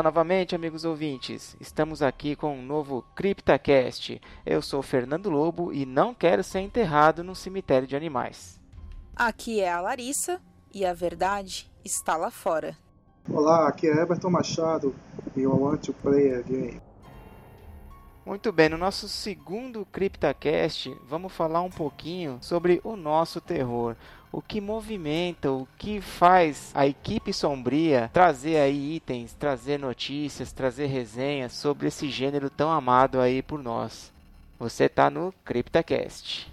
Olá novamente, amigos ouvintes. Estamos aqui com um novo CryptaCast. Eu sou Fernando Lobo e não quero ser enterrado num cemitério de animais. Aqui é a Larissa e a verdade está lá fora. Olá, aqui é Everton Machado e eu want to play a game. Muito bem, no nosso segundo CryptaCast, vamos falar um pouquinho sobre o nosso terror. O que movimenta, o que faz a equipe sombria trazer aí itens, trazer notícias, trazer resenhas sobre esse gênero tão amado aí por nós. Você está no CryptaCast.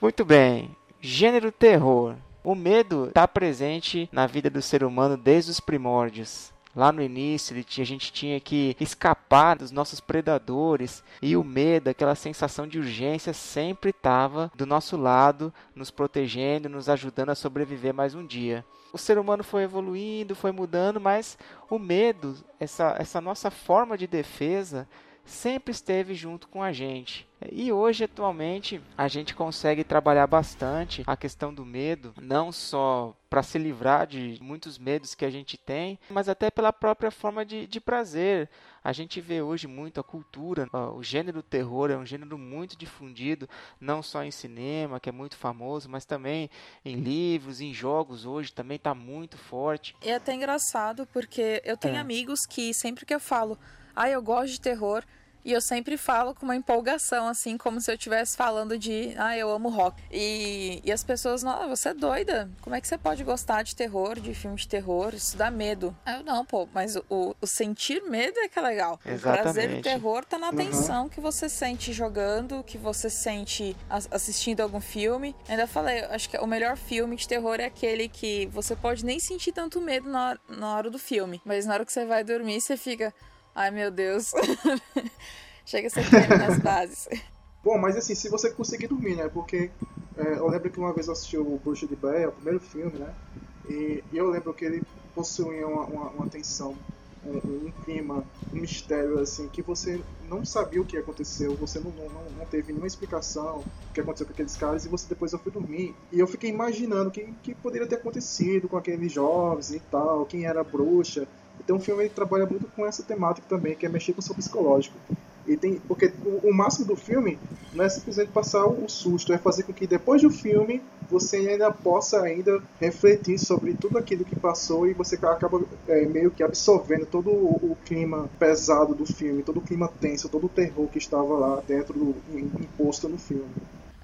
Muito bem, gênero terror. O medo está presente na vida do ser humano desde os primórdios. Lá no início, a gente tinha que escapar dos nossos predadores e o medo, aquela sensação de urgência, sempre estava do nosso lado, nos protegendo, nos ajudando a sobreviver mais um dia. O ser humano foi evoluindo, foi mudando, mas o medo, essa, essa nossa forma de defesa, sempre esteve junto com a gente. E hoje, atualmente, a gente consegue trabalhar bastante a questão do medo, não só para se livrar de muitos medos que a gente tem, mas até pela própria forma de, de prazer. A gente vê hoje muito a cultura, o gênero terror é um gênero muito difundido, não só em cinema, que é muito famoso, mas também em livros, em jogos hoje também está muito forte. É até engraçado porque eu tenho é. amigos que sempre que eu falo ah, eu gosto de terror. E eu sempre falo com uma empolgação, assim, como se eu estivesse falando de, ah, eu amo rock. E, e as pessoas, não, você é doida. Como é que você pode gostar de terror, de filme de terror? Isso dá medo. Eu não, pô, mas o, o sentir medo é que é legal. Exatamente. O prazer do terror tá na uhum. tensão que você sente jogando, que você sente assistindo algum filme. Ainda falei, acho que o melhor filme de terror é aquele que você pode nem sentir tanto medo na, na hora do filme. Mas na hora que você vai dormir, você fica Ai, meu Deus. Chega a ser nas bases. Bom, mas assim, se você conseguir dormir, né? Porque é, eu lembro que uma vez eu assisti o Bruxa de Blair, o primeiro filme, né? E, e eu lembro que ele possuía uma, uma, uma tensão, um, um, clima, um mistério, assim, que você não sabia o que aconteceu, você não, não, não teve nenhuma explicação do que aconteceu com aqueles caras, e você depois eu fui dormir. E eu fiquei imaginando o que, que poderia ter acontecido com aqueles jovens e tal, quem era a bruxa. Então o filme trabalha muito com essa temática também, que é mexer com o seu psicológico. E tem, porque o, o, máximo do filme não é simplesmente passar o, susto, é fazer com que depois do filme você ainda possa ainda refletir sobre tudo aquilo que passou e você acaba é, meio que absorvendo todo o, o, clima pesado do filme, todo o clima tenso, todo o terror que estava lá dentro do imposto no filme.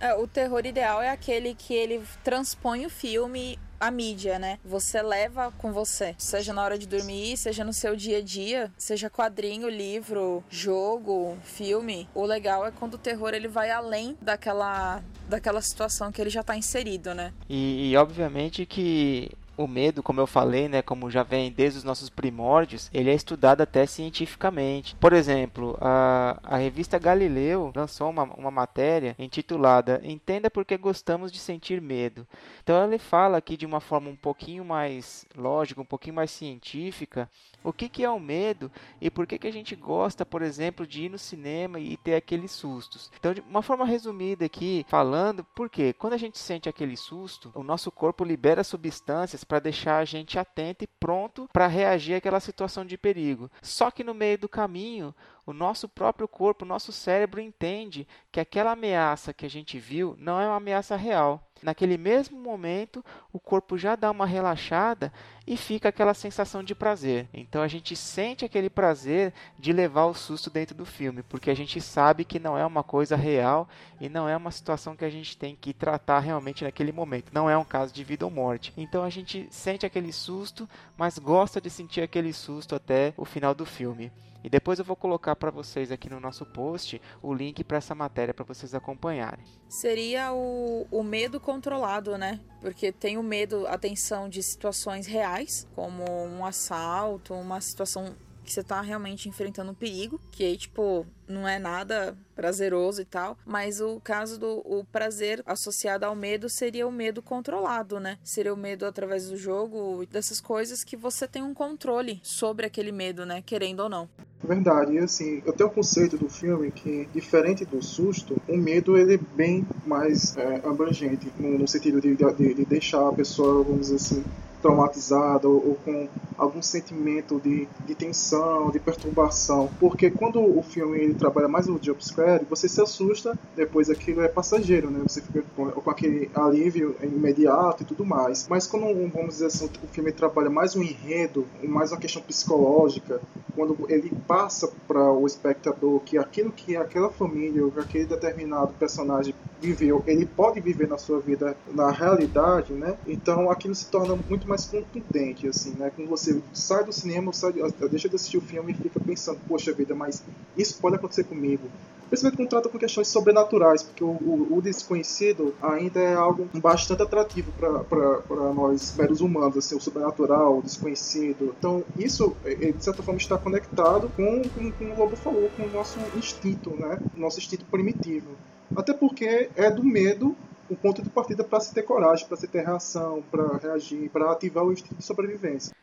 É, o terror ideal é aquele que ele transpõe o filme a mídia, né? Você leva com você, seja na hora de dormir, seja no seu dia a dia, seja quadrinho, livro, jogo, filme. O legal é quando o terror ele vai além daquela daquela situação que ele já está inserido, né? E, e obviamente que o medo, como eu falei, né, como já vem desde os nossos primórdios, ele é estudado até cientificamente. Por exemplo, a, a revista Galileu lançou uma, uma matéria intitulada Entenda por que gostamos de sentir medo. Então ele fala aqui de uma forma um pouquinho mais lógica, um pouquinho mais científica, o que, que é o medo e por que, que a gente gosta, por exemplo, de ir no cinema e ter aqueles sustos. Então, de uma forma resumida aqui, falando, porque quando a gente sente aquele susto, o nosso corpo libera substâncias para deixar a gente atento e pronto para reagir àquela situação de perigo. Só que no meio do caminho, o nosso próprio corpo, o nosso cérebro entende que aquela ameaça que a gente viu não é uma ameaça real. Naquele mesmo momento, o corpo já dá uma relaxada e fica aquela sensação de prazer. Então a gente sente aquele prazer de levar o susto dentro do filme, porque a gente sabe que não é uma coisa real e não é uma situação que a gente tem que tratar realmente naquele momento. Não é um caso de vida ou morte. Então a gente sente aquele susto, mas gosta de sentir aquele susto até o final do filme. E depois eu vou colocar para vocês aqui no nosso post o link para essa matéria para vocês acompanharem. Seria o, o medo controlado, né? Porque tem o medo, a tensão de situações reais, como um assalto, uma situação que você tá realmente enfrentando um perigo, que aí, tipo, não é nada prazeroso e tal, mas o caso do o prazer associado ao medo seria o medo controlado, né? Seria o medo através do jogo, dessas coisas que você tem um controle sobre aquele medo, né? Querendo ou não. Verdade, e assim, eu tenho o conceito do filme que, diferente do susto, o medo ele é bem mais é, abrangente, no, no sentido de, de, de, deixar a pessoa, vamos dizer assim, traumatizada ou, ou, com algum sentimento de, de tensão, de perturbação. Porque quando o filme trabalha mais no jumpscare, você se assusta, depois aquilo é passageiro, né? Você fica com, com aquele alívio imediato e tudo mais. Mas quando, vamos dizer assim, o filme trabalha mais um enredo, mais uma questão psicológica, quando ele passa para o espectador que aquilo que aquela família ou aquele determinado personagem viveu, ele pode viver na sua vida na realidade, né? Então aquilo se torna muito mais contundente, assim, né? Quando você sai do cinema, sai, deixa de assistir o filme e fica pensando, poxa vida, mas isso pode acontecer comigo. Principalmente quando trata com questões sobrenaturais, porque o, o, o desconhecido ainda é algo bastante atrativo para nós meros humanos, assim, o sobrenatural, o desconhecido. Então, isso, é, é, de certa forma, está conectado com, com, com o Lobo falou, com o nosso instinto, né? Nosso instinto primitivo. Até porque é do medo o ponto de partida para se ter coragem, para se ter reação, para reagir, para ativar o instinto de sobrevivência.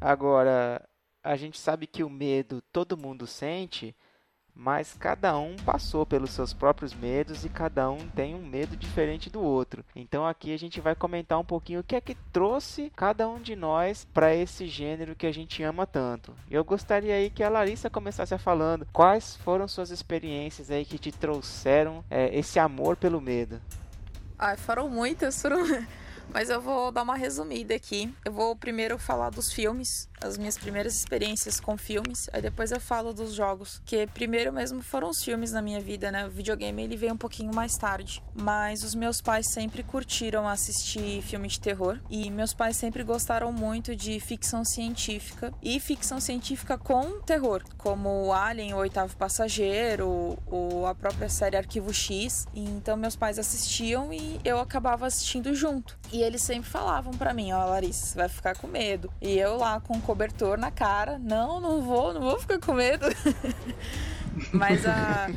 Agora, a gente sabe que o medo todo mundo sente, mas cada um passou pelos seus próprios medos e cada um tem um medo diferente do outro. Então aqui a gente vai comentar um pouquinho o que é que trouxe cada um de nós para esse gênero que a gente ama tanto. Eu gostaria aí que a Larissa começasse falando quais foram suas experiências aí que te trouxeram é, esse amor pelo medo. Ah, foram muitas, foram mas eu vou dar uma resumida aqui. Eu vou primeiro falar dos filmes, as minhas primeiras experiências com filmes, aí depois eu falo dos jogos, que primeiro mesmo foram os filmes na minha vida, né? O videogame ele veio um pouquinho mais tarde, mas os meus pais sempre curtiram assistir filme de terror e meus pais sempre gostaram muito de ficção científica e ficção científica com terror, como Alien, o Oitavo Passageiro, ou a própria série Arquivo X. Então meus pais assistiam e eu acabava assistindo junto. E eles sempre falavam para mim, ó, oh, Larissa, você vai ficar com medo. E eu lá com cobertor na cara, não, não vou, não vou ficar com medo. Mas a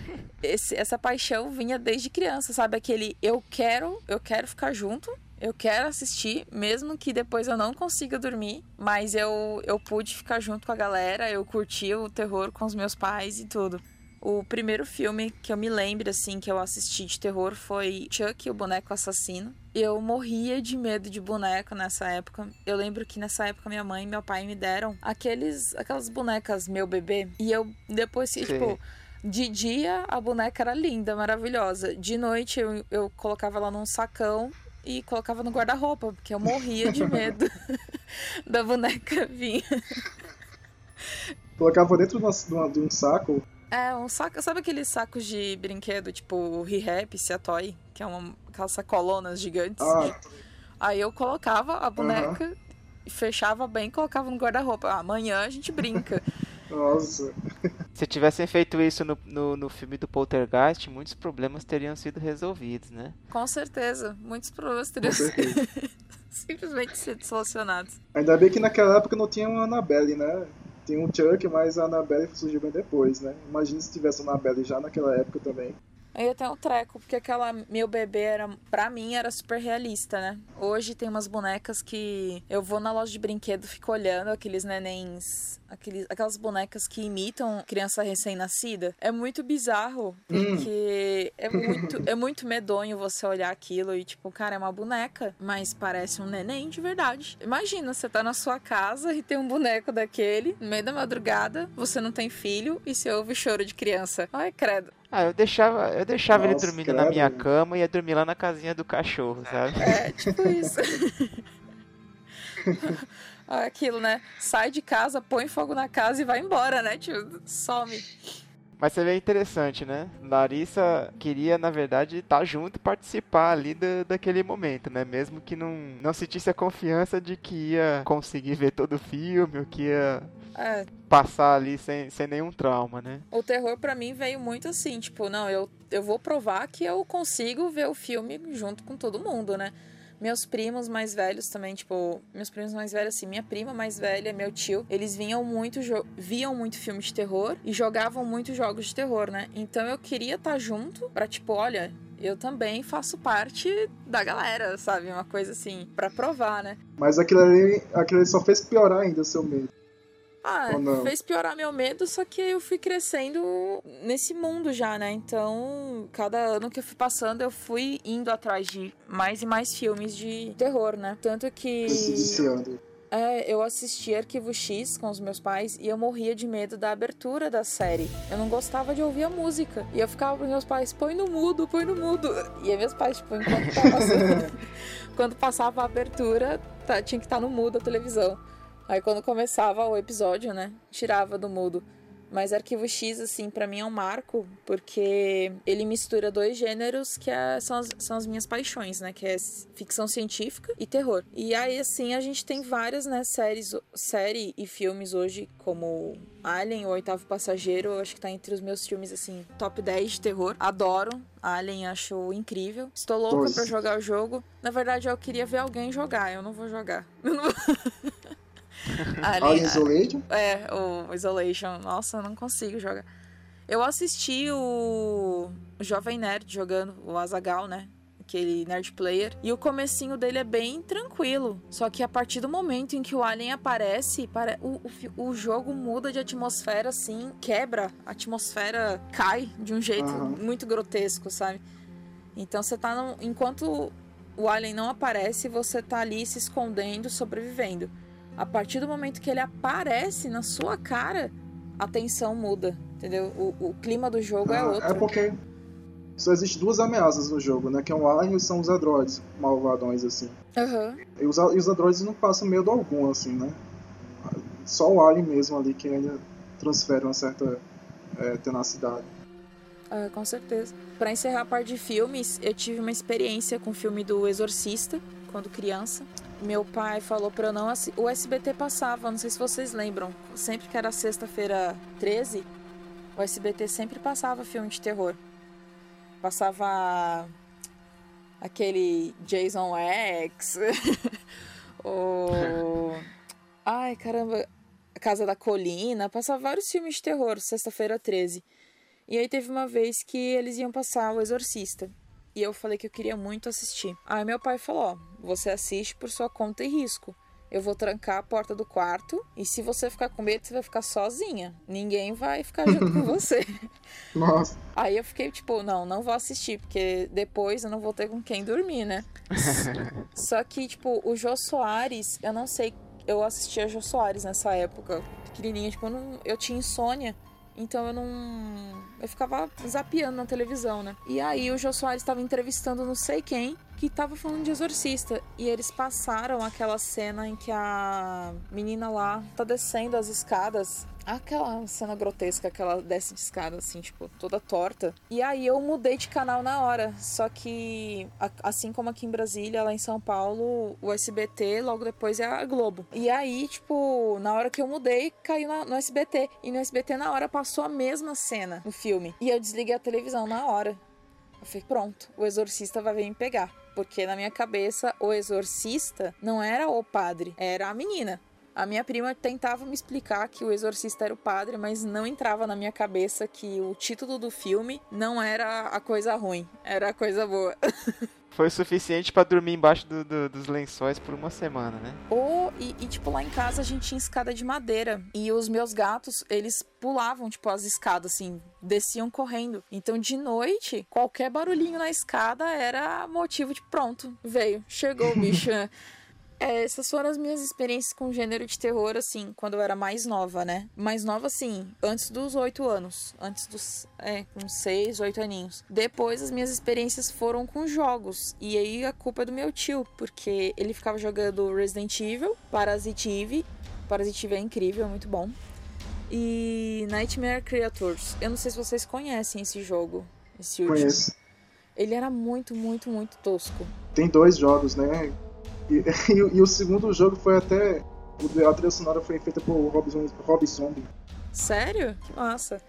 esse, essa paixão vinha desde criança, sabe? Aquele eu quero, eu quero ficar junto, eu quero assistir, mesmo que depois eu não consiga dormir, mas eu, eu pude ficar junto com a galera, eu curti o terror com os meus pais e tudo. O primeiro filme que eu me lembro, assim, que eu assisti de terror foi Chuck, o boneco assassino. Eu morria de medo de boneco nessa época. Eu lembro que nessa época minha mãe e meu pai me deram aqueles, aquelas bonecas meu bebê. E eu depois, Sim. tipo, de dia a boneca era linda, maravilhosa. De noite eu, eu colocava ela num sacão e colocava no guarda-roupa, porque eu morria de medo da boneca vir. Colocava dentro de um saco é, um saco. Sabe aqueles sacos de brinquedo, tipo o Rehap, Toy, que é uma, aquelas sacolonas gigantes? Ah. Aí eu colocava a boneca uhum. e fechava bem e colocava no guarda-roupa. Ah, amanhã a gente brinca. Nossa. Se tivessem feito isso no, no, no, filme do Poltergeist, muitos problemas teriam sido resolvidos, né? Com certeza. Muitos problemas teriam simplesmente sido solucionados. Ainda bem que naquela época não tinha uma Annabelle, né? Tem um Chuck, mas a Annabelle surgiu bem depois, né? Imagina se tivesse uma Annabelle já naquela época também. Eu tenho um treco, porque aquela meu bebê era, pra mim, era super realista, né? Hoje tem umas bonecas que eu vou na loja de brinquedo, fico olhando aqueles nenéns, aqueles, aquelas bonecas que imitam criança recém-nascida. É muito bizarro, hum. porque hum. é muito, é muito medonho você olhar aquilo e, tipo, cara, é uma boneca, mas parece um neném de verdade. Imagina, você tá na sua casa e tem um boneco daquele, no meio da madrugada, você não tem filho e você ouve choro de criança. Ai, credo. Ah, eu deixava, eu deixava Nossa, ele dormindo credo. na minha cama e ia dormir lá na casinha do cachorro, sabe? É, tipo isso. Aquilo, né? Sai de casa, põe fogo na casa e vai embora, né? Tipo, some. Mas você vê interessante, né? Larissa queria, na verdade, estar tá junto e participar ali do, daquele momento, né? Mesmo que não, não sentisse a confiança de que ia conseguir ver todo o filme, ou que ia é. passar ali sem, sem nenhum trauma, né? O terror para mim veio muito assim, tipo, não, eu, eu vou provar que eu consigo ver o filme junto com todo mundo, né? Meus primos mais velhos também, tipo, meus primos mais velhos, assim, minha prima mais velha, meu tio, eles vinham muito, viam muito filme de terror e jogavam muito jogos de terror, né? Então eu queria estar tá junto pra, tipo, olha, eu também faço parte da galera, sabe? Uma coisa assim, para provar, né? Mas aquilo ali, aquilo ali só fez piorar ainda o seu medo. Ah, fez piorar meu medo, só que eu fui crescendo nesse mundo já, né? Então, cada ano que eu fui passando, eu fui indo atrás de mais e mais filmes de terror, né? Tanto que. É, eu assisti Arquivo X com os meus pais e eu morria de medo da abertura da série. Eu não gostava de ouvir a música. E eu ficava pros meus pais, põe no mudo, põe no mudo. E aí meus pais, tipo, enquanto passava, quando passava a abertura, tá, tinha que estar tá no mudo a televisão. Aí quando começava o episódio, né, tirava do mudo. Mas Arquivo X, assim, para mim é um marco, porque ele mistura dois gêneros que é, são, as, são as minhas paixões, né? Que é ficção científica e terror. E aí, assim, a gente tem várias, né, séries, série e filmes hoje, como Alien, O Oitavo Passageiro, acho que tá entre os meus filmes, assim, top 10 de terror. Adoro. Alien acho incrível. Estou louca para jogar o jogo. Na verdade, eu queria ver alguém jogar, eu não vou jogar. Eu não vou... Ali, Isolation? É, o Isolation. Nossa, eu não consigo jogar. Eu assisti o Jovem Nerd jogando, o Azagal, né? Aquele nerd player. E o comecinho dele é bem tranquilo. Só que a partir do momento em que o Alien aparece, para... o, o, o jogo muda de atmosfera, assim, quebra. A atmosfera cai de um jeito uhum. muito grotesco, sabe? Então você tá. No... Enquanto o Alien não aparece, você tá ali se escondendo, sobrevivendo. A partir do momento que ele aparece na sua cara, a tensão muda, entendeu? O, o clima do jogo é ah, é outro. É porque só existe duas ameaças no jogo, né? Que é o Alien e são os androides malvadões, assim. Uhum. E os, e os androides não passam medo algum, assim, né? Só o Alien mesmo ali que ainda transfere uma certa é, tenacidade. Ah, com certeza. Para encerrar a parte de filmes, eu tive uma experiência com o filme do Exorcista, quando criança meu pai falou para eu não. O SBT passava, não sei se vocês lembram, sempre que era sexta-feira 13, o SBT sempre passava filme de terror. Passava aquele Jason X, o. Ai, caramba, Casa da Colina, passava vários filmes de terror, sexta-feira 13. E aí teve uma vez que eles iam passar O Exorcista. E eu falei que eu queria muito assistir. Aí meu pai falou: Ó, você assiste por sua conta e risco. Eu vou trancar a porta do quarto e se você ficar com medo, você vai ficar sozinha. Ninguém vai ficar junto com você. Nossa. Aí eu fiquei tipo, não, não vou assistir, porque depois eu não vou ter com quem dormir, né? Só que, tipo, o Jô Soares, eu não sei, eu assistia Jô Soares nessa época, pequenininha, tipo, eu, não, eu tinha insônia. Então eu não. Eu ficava zapeando na televisão, né? E aí o Jô Soares estava entrevistando não sei quem que tava falando de exorcista. E eles passaram aquela cena em que a menina lá tá descendo as escadas. Aquela cena grotesca que ela desce de escada, assim, tipo, toda torta. E aí eu mudei de canal na hora. Só que, assim como aqui em Brasília, lá em São Paulo, o SBT, logo depois é a Globo. E aí, tipo, na hora que eu mudei, caiu no SBT. E no SBT, na hora, passou a mesma cena no filme. E eu desliguei a televisão na hora. Eu falei, pronto, o exorcista vai vir me pegar. Porque na minha cabeça, o exorcista não era o padre, era a menina. A minha prima tentava me explicar que o exorcista era o padre, mas não entrava na minha cabeça que o título do filme não era a coisa ruim, era a coisa boa. Foi suficiente para dormir embaixo do, do, dos lençóis por uma semana, né? Ou, e, e, tipo, lá em casa a gente tinha escada de madeira. E os meus gatos, eles pulavam, tipo, as escadas, assim, desciam correndo. Então, de noite, qualquer barulhinho na escada era motivo de pronto, veio, chegou o bicho. É, essas foram as minhas experiências com gênero de terror, assim, quando eu era mais nova, né? Mais nova, assim, antes dos oito anos. Antes dos. É, com seis, oito aninhos. Depois, as minhas experiências foram com jogos. E aí a culpa é do meu tio, porque ele ficava jogando Resident Evil. Parasite Eve é incrível, é muito bom. E Nightmare Creators. Eu não sei se vocês conhecem esse jogo. Esse último. Conheço. Ele era muito, muito, muito tosco. Tem dois jogos, né? E, e, e, o segundo jogo foi até. A trilha sonora foi feita por Rob, Rob Zombie. Sério? Que massa.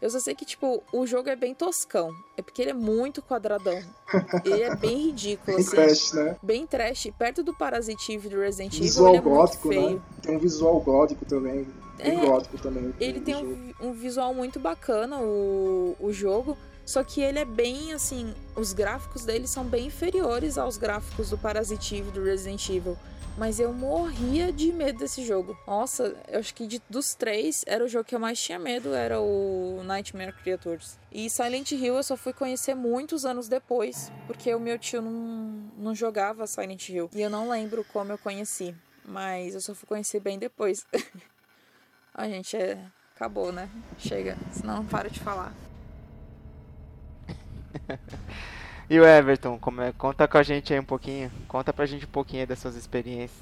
Eu só sei que, tipo, o jogo é bem toscão. É porque ele é muito quadradão. ele é bem ridículo, bem assim. trash, né? Bem trash. Perto do Parasite Eve do Resident Evil, Visual ele é gótico, muito feio. né? Tem um visual gótico também. Bem É, gótico também. Ele tem um, um visual muito bacana, o, o jogo. Só que ele é bem, assim... Os gráficos dele são bem inferiores aos gráficos do Parasite Eve do Resident Evil. Mas eu morria de medo desse jogo. Nossa, eu acho que de, dos três, era o jogo que eu mais tinha medo, era o Nightmare Creatures. E Silent Hill eu só fui conhecer muitos anos depois, porque o meu tio não, não jogava Silent Hill. E eu não lembro como eu conheci, mas eu só fui conhecer bem depois. A gente é... Acabou, né? Chega, senão não para de falar. E o Everton, como é? conta com a gente aí um pouquinho. Conta pra gente um pouquinho das suas experiências.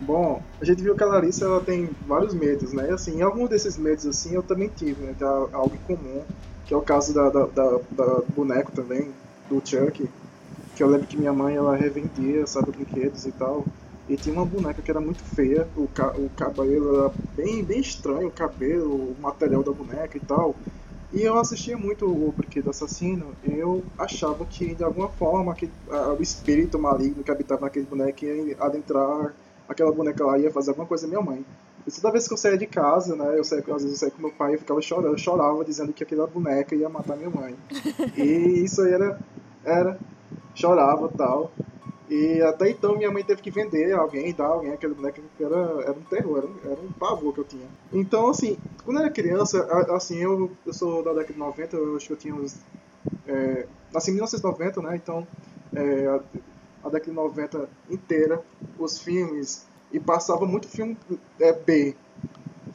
Bom, a gente viu que a Larissa ela tem vários medos, né? E assim, algum desses medos assim eu também tive, né? Tem algo em comum, que é o caso da, da, da, da boneco também, do Chuck, que eu lembro que minha mãe ela revendia, sabe, brinquedos e tal. E tinha uma boneca que era muito feia, o, ca o cabelo era bem, bem estranho, o cabelo, o material da boneca e tal. E eu assistia muito o Brinquedo Assassino, e eu achava que de alguma forma que, o espírito maligno que habitava naquele boneco ia adentrar aquela boneca lá ia fazer alguma coisa à minha mãe. E toda vez que eu saía de casa, né, eu saía, às vezes eu saía com meu pai e ficava chorando, eu chorava dizendo que aquela boneca ia matar minha mãe. E isso aí era, era chorava tal. E até então minha mãe teve que vender alguém, dar alguém aquele boneco que era, era um terror, era um, era um pavor que eu tinha. Então, assim, quando eu era criança, assim, eu, eu sou da década de 90, eu acho que eu tinha uns. É, nasci em 1990, né? Então, é, a, a década de 90 inteira, os filmes, e passava muito filme é, B.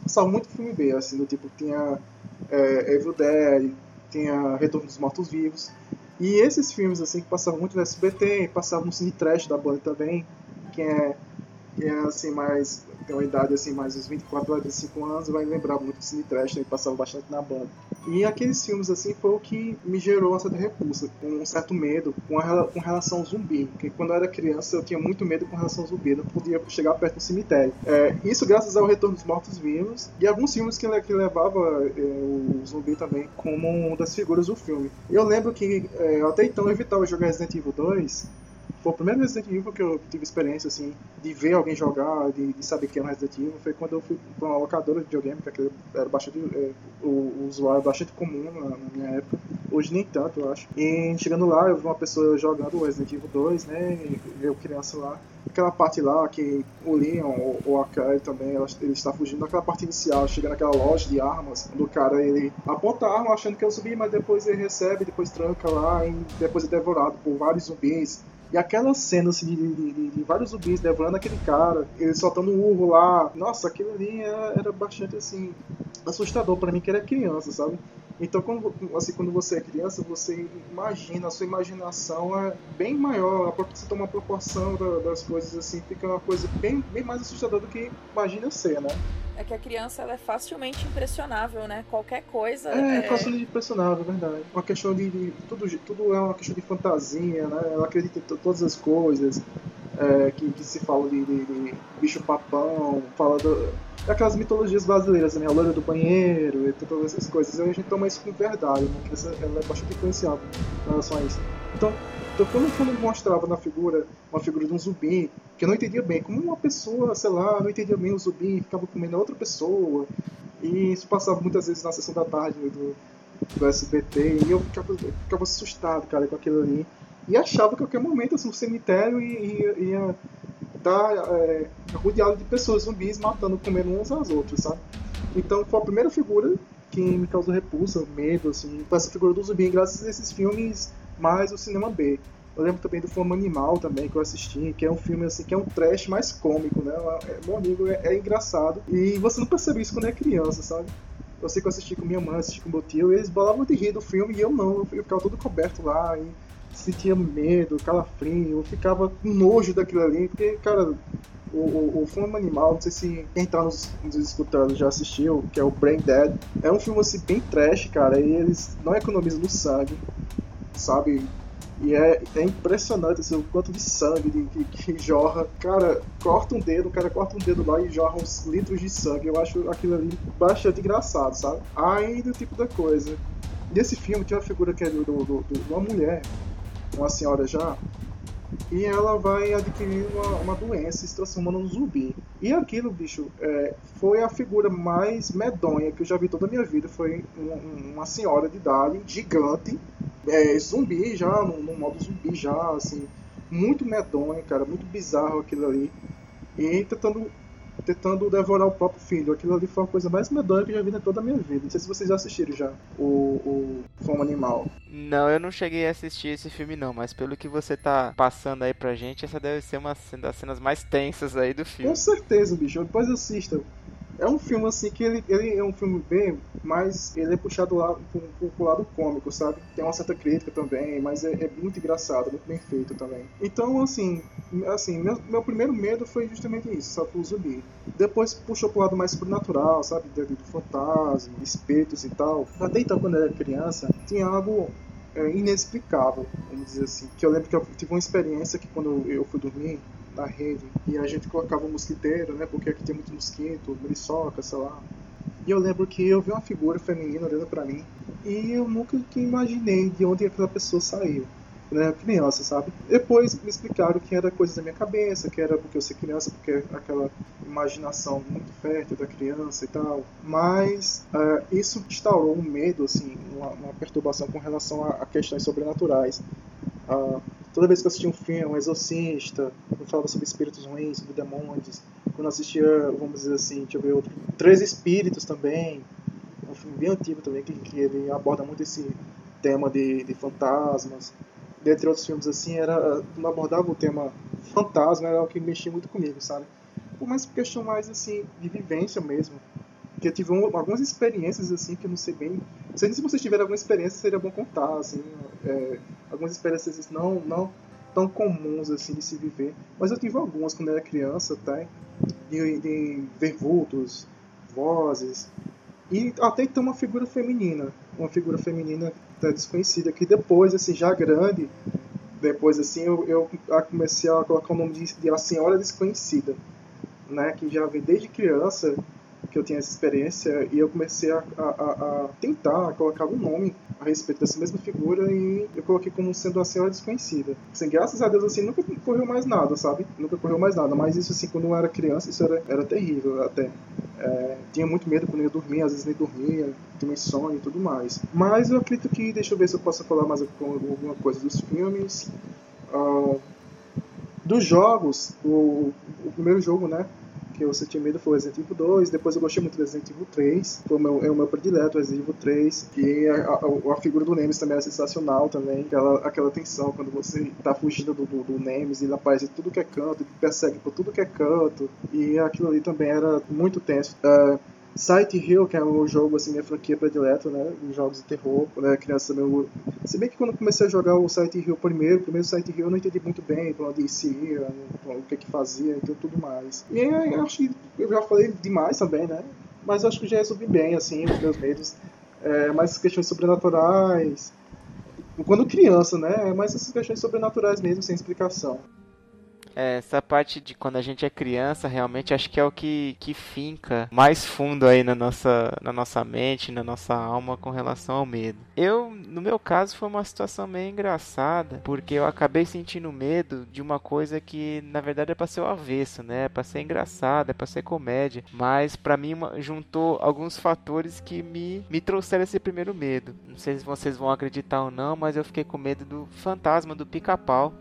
Passava muito filme B, assim, do tipo, tinha é, Evil Dead, tinha Retorno dos Mortos-Vivos. E esses filmes, assim, que passavam muito no SBT, passavam no Cine Trash da Band também, que é, que é assim, mais. tem uma idade, assim, mais uns 24 a 25 anos, vai lembrar muito do Cine Trash, né, que passava bastante na Band. E aqueles filmes, assim, foi o que me gerou uma certa repulsa, um certo medo com, a, com relação ao zumbi. Porque quando eu era criança, eu tinha muito medo com relação ao zumbi, não podia chegar perto do cemitério. É, isso graças ao Retorno dos Mortos-Vivos e alguns filmes que, que levava é, o zumbi também como uma das figuras do filme. Eu lembro que é, até então eu evitava jogar Resident Evil 2, foi o primeiro Resident Evil que eu tive experiência, assim, de ver alguém jogar, de, de saber que era um Resident Evil, foi quando eu fui pra uma locadora de videogame, que era bastante, é, o, o usuário bastante comum na, na minha época, hoje nem tanto, eu acho. E chegando lá, eu vi uma pessoa jogando o Resident Evil 2, né, eu criança lá, aquela parte lá que o Leon ou, ou a Claire também, ela, ele está fugindo daquela parte inicial, chega naquela loja de armas, do cara, ele aponta a arma achando que é um zumbi, mas depois ele recebe, depois tranca lá, e depois é devorado por vários zumbis. E aquela cena assim, de, de- de- vários zumbis devorando aquele cara, ele soltando um urro lá, nossa, aquilo ali era bastante assim, assustador pra mim que era criança, sabe? Então, quando, assim, quando você é criança, você imagina, a sua imaginação é bem maior, você toma uma proporção da- das coisas assim, fica uma coisa bem, bem mais assustadora do que imagina ser, né? É que a criança ela é facilmente impressionável, né? Qualquer coisa. É, é- facilmente impressionável, é verdade. Uma questão de, de- tudo, tudo é uma questão de fantasia, né? Ela acredita em to- todas as coisas é, que, que se fala de, de- de bicho papão, fala do, daquelas mitologias brasileiras, né? A loira do banheiro e todas essas coisas. E a gente toma isso como verdade, né? Que essa, ela é bastante influenciável em relação a isso. Então, então quando, quando mostrava na figura, uma figura de um zumbi, que eu não entendia bem, como uma pessoa, sei lá, não entendia bem o zumbi, ficava comendo outra pessoa, e isso passava muitas vezes na sessão da tarde do, do SBT, e eu ficava, ficava assustado, cara, com aquilo ali. E achava que a qualquer momento assim, o cemitério ia, ia estar é, rodeado de pessoas zumbis matando, comendo uns às outras, sabe? Então foi a primeira figura que me causou repulsa, medo, assim, foi essa figura do zumbi, graças a esses filmes mais o cinema B. Eu lembro também do Fome Animal também, que eu assisti, que é um filme assim, que é um trash mais cômico, né? É, meu amigo, é, é engraçado. E você não percebe isso quando é criança, sabe? Eu sei que eu assisti com minha mãe, assisti com meu tio, e eles bolavam de rir do filme e eu não, eu ficava todo coberto lá e sentia medo, calafrio, eu ficava com nojo daquilo ali, porque, cara, o, o, o filme Animal, não sei se quem tá nos, nos escutando já assistiu, que é o Brain Dead, é um filme assim bem trash, cara, e eles não economizam no sangue, sabe? E é, é impressionante assim, o quanto de sangue de, que, jorra. Cara, corta um dedo, o cara corta um dedo lá e jorra uns litros de sangue. Eu acho aquilo ali bastante engraçado, sabe? Ainda o tipo da coisa. Nesse filme tem uma figura que é do, de uma mulher, uma senhora já, e ela vai adquirir uma, uma doença e se transformando num zumbi. E aquilo, bicho, é, foi a figura mais medonha que eu já vi toda a minha vida. Foi um, uma senhora de idade, gigante, é, zumbi já, no, no modo zumbi já, assim, muito medonha, cara, muito bizarro aquilo ali. E tentando tentando devorar o próprio filho. Aquilo ali foi a coisa mais medonha que eu já vi em toda a minha vida. Não sei se vocês já assistiram já o, o Fome Animal. Não, eu não cheguei a assistir esse filme não, mas pelo que você tá passando aí pra gente, essa deve ser uma das cenas mais tensas aí do filme. Com certeza, bicho. Depois assista. É um filme assim que ele, ele é um filme bem, mas ele é puxado lá pro, pro, pro lado cômico, sabe? Tem uma certa crítica também, mas é, é, muito engraçado, muito bem feito também. Então, assim, assim meu, meu primeiro medo foi justamente isso, sabe? O zumbi. Depois puxou pro lado mais sobrenatural, sabe? Do, do fantasma, espíritos e tal. Até então, quando eu era criança, tinha algo é, inexplicável, vamos dizer assim. Que eu lembro que eu tive uma experiência que quando eu fui dormir, na rede e a gente colocava um mosquiteiro, né? Porque aqui tem muito mosquito, muriçoca, sei lá. E eu lembro que eu vi uma figura feminina olhando para mim e eu nunca que imaginei de onde aquela pessoa saiu. Né, criança, sabe? Depois me explicaram que era coisa da minha cabeça, que era porque eu ser criança, porque aquela imaginação muito fértil da criança e tal. Mas uh, isso instaurou um medo, assim, uma, uma perturbação com relação a, a questões sobrenaturais. Uh, toda vez que eu assistia um filme, um exorcista, eu falava sobre espíritos ruins, sobre demônios, quando eu assistia, vamos dizer assim, deixa eu ver outro, Três Espíritos também, um filme bem antigo também, que, que ele aborda muito esse tema de, de fantasmas. Dentre outros filmes assim, era, quando abordava o tema fantasma, era o que mexia muito comigo, sabe? Por mais questão mais assim, de vivência mesmo. Que eu tive um, algumas experiências assim que eu não sei bem. Não sei se vocês tiverem alguma experiência, seria bom contar, assim. É, algumas experiências não, não tão comuns assim de se viver. Mas eu tive algumas quando eu era criança, tá? De, de ver vultos, vozes. E até então uma figura feminina. Uma figura feminina tá, desconhecida. Que depois, assim, já grande, depois assim, eu, eu comecei a colocar o nome de, de A Senhora Desconhecida. Né, que já vem desde criança que eu tinha essa experiência e eu comecei a, a, a, tentar colocar um nome a respeito dessa mesma figura e eu coloquei como sendo uma senhora desconhecida. Assim, graças a Deus, assim, nunca correu mais nada, sabe? Nunca correu mais nada, mas isso, assim, quando eu era criança, isso era, era terrível até. É, tinha muito medo quando eu dormia, às vezes nem dormia, tinha insônia e tudo mais. Mas eu acredito que, deixa eu ver se eu posso falar mais alguma coisa dos filmes. Uh, dos jogos, o, o primeiro jogo, né? Que eu senti medo foi Resident Evil 2, depois eu gostei muito do Resident Evil 3, foi o meu, é o meu predileto, Resident Evil 3, e a, a, a, figura do Nemesis também era sensacional também, aquela, aquela tensão quando você tá fugindo do, do, do Nemesis, ele aparece tudo que é canto, ele persegue por tudo que é canto, e aquilo ali também era muito tenso. Uh, Sight Hill, que é um jogo, assim, minha franquia predileta, né? Em jogos de terror. Quando eu era criança também. Se bem que quando eu comecei a jogar o Sight Hill primeiro, o primeiro Hill eu não entendi muito bem pra onde isso ia, o que que fazia, então tudo mais. E aí, eu acho que eu já falei demais também, né? Mas acho que já resolvi bem, assim, os meus medos. É, mais questões sobrenaturais. Quando criança, né? Mais essas questões sobrenaturais mesmo, sem explicação. É, essa parte de quando a gente é criança, realmente acho que é o que, que finca mais fundo aí na nossa, na nossa mente, na nossa alma com relação ao medo. Eu, no meu caso, foi uma situação meio engraçada, porque eu acabei sentindo medo de uma coisa que na verdade é para ser o avesso, né? É para ser engraçada, é para ser comédia, mas para mim juntou alguns fatores que me, me trouxeram esse primeiro medo. Não sei se vocês vão acreditar ou não, mas eu fiquei com medo do fantasma do pica-pau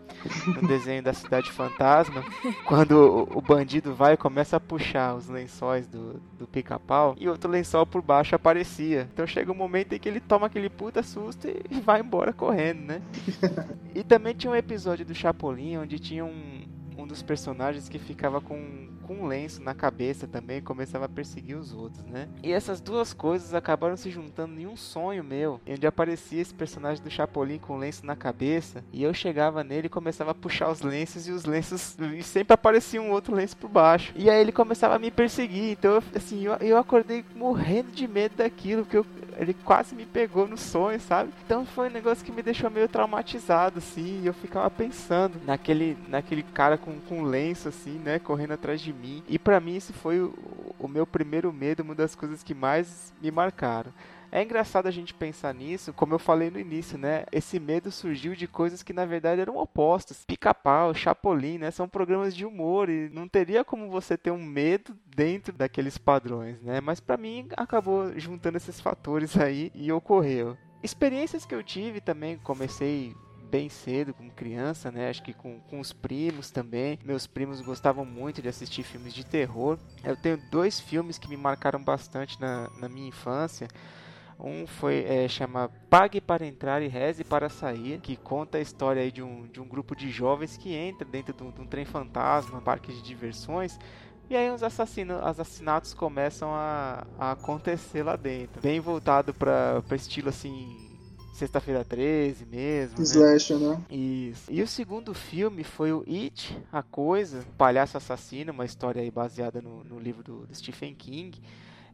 no desenho da cidade fantasma fantasma, quando o, bandido vai e começa a puxar os lençóis do, do pica-pau e outro lençol por baixo aparecia. Então chega um momento em que ele toma aquele puta susto e vai embora correndo, né? e também tinha um episódio do Chapolin onde tinha um, um dos personagens que ficava com com um lenço na cabeça também, começava a perseguir os outros, né? E essas duas coisas acabaram se juntando em um sonho meu, onde aparecia esse personagem do Chapolin com um lenço na cabeça, e eu chegava nele e começava a puxar os lenços e os lenços e sempre aparecia um outro lenço por baixo. E aí ele começava a me perseguir, então assim, eu, eu acordei morrendo de medo daquilo, porque eu, ele quase me pegou no sonho, sabe? Então foi um negócio que me deixou meio traumatizado, assim, e eu ficava pensando naquele, naquele cara com, com lenço, assim, né, correndo atrás de mim. E para mim isso foi o, o meu primeiro medo, uma das coisas que mais me marcaram. É engraçado a gente pensar nisso, como eu falei no início, né? Esse medo surgiu de coisas que na verdade eram opostas. Pica-pau, Chapolin, né? São programas de humor e não teria como você ter um medo dentro daqueles padrões, né? Mas para mim acabou juntando esses fatores aí e ocorreu. Experiências que eu tive também, comecei bem cedo, como criança, né? Acho que com, com os primos também. Meus primos gostavam muito de assistir filmes de terror. Eu tenho dois filmes que me marcaram bastante na, na minha infância. Um foi é, chama Pague para entrar e reze para sair, que conta a história aí de um, de um grupo de jovens que entra dentro de um, de um trem fantasma, parque de diversões, e aí os assassinatos começam a, a acontecer lá dentro. Bem voltado para estilo assim. Sexta-feira 13 mesmo. Slash, né? né? Isso. E o segundo filme foi o It, A Coisa, Palhaço Assassino, uma história aí baseada no, no livro do, do Stephen King.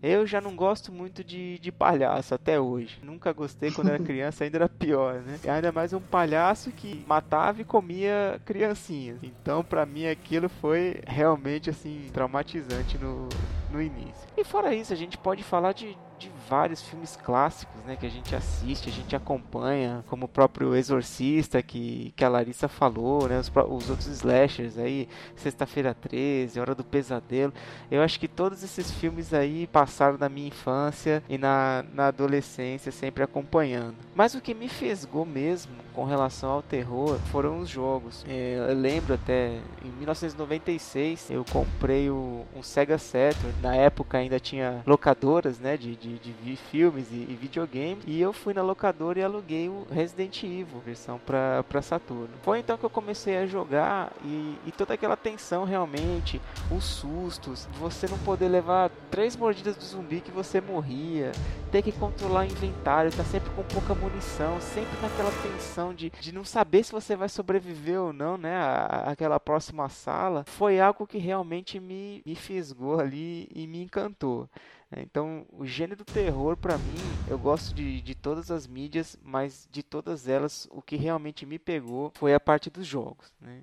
Eu já não gosto muito de, de palhaço até hoje. Nunca gostei quando era criança, ainda era pior, né? E ainda mais um palhaço que matava e comia criancinhas. Então, para mim, aquilo foi realmente assim traumatizante no, no início. E fora isso, a gente pode falar de, de vários filmes clássicos, né, que a gente assiste, a gente acompanha, como o próprio Exorcista que, que a Larissa falou, né, os, os outros slashers aí, Sexta-feira 13, Hora do Pesadelo. Eu acho que todos esses filmes aí passaram na minha infância e na, na adolescência, sempre acompanhando. Mas o que me fesgou mesmo com relação ao terror foram os jogos. É, eu lembro até, em 1996, eu comprei o, um Sega Saturn, na época ainda tinha locadoras, né, de, de, de filmes e, e videogames. E eu fui na locadora e aluguei o Resident Evil, versão para Saturno. Foi então que eu comecei a jogar e, e toda aquela tensão realmente, os sustos, você não poder levar três mordidas do zumbi que você morria, ter que controlar o inventário, tá sempre com pouca munição, sempre naquela tensão de, de não saber se você vai sobreviver ou não, né? Aquela próxima sala, foi algo que realmente me, me fisgou ali e me encantou. É, então, o gênero do terror, para mim, eu gosto de, de todas as mídias, mas de todas elas, o que realmente me pegou foi a parte dos jogos. Né?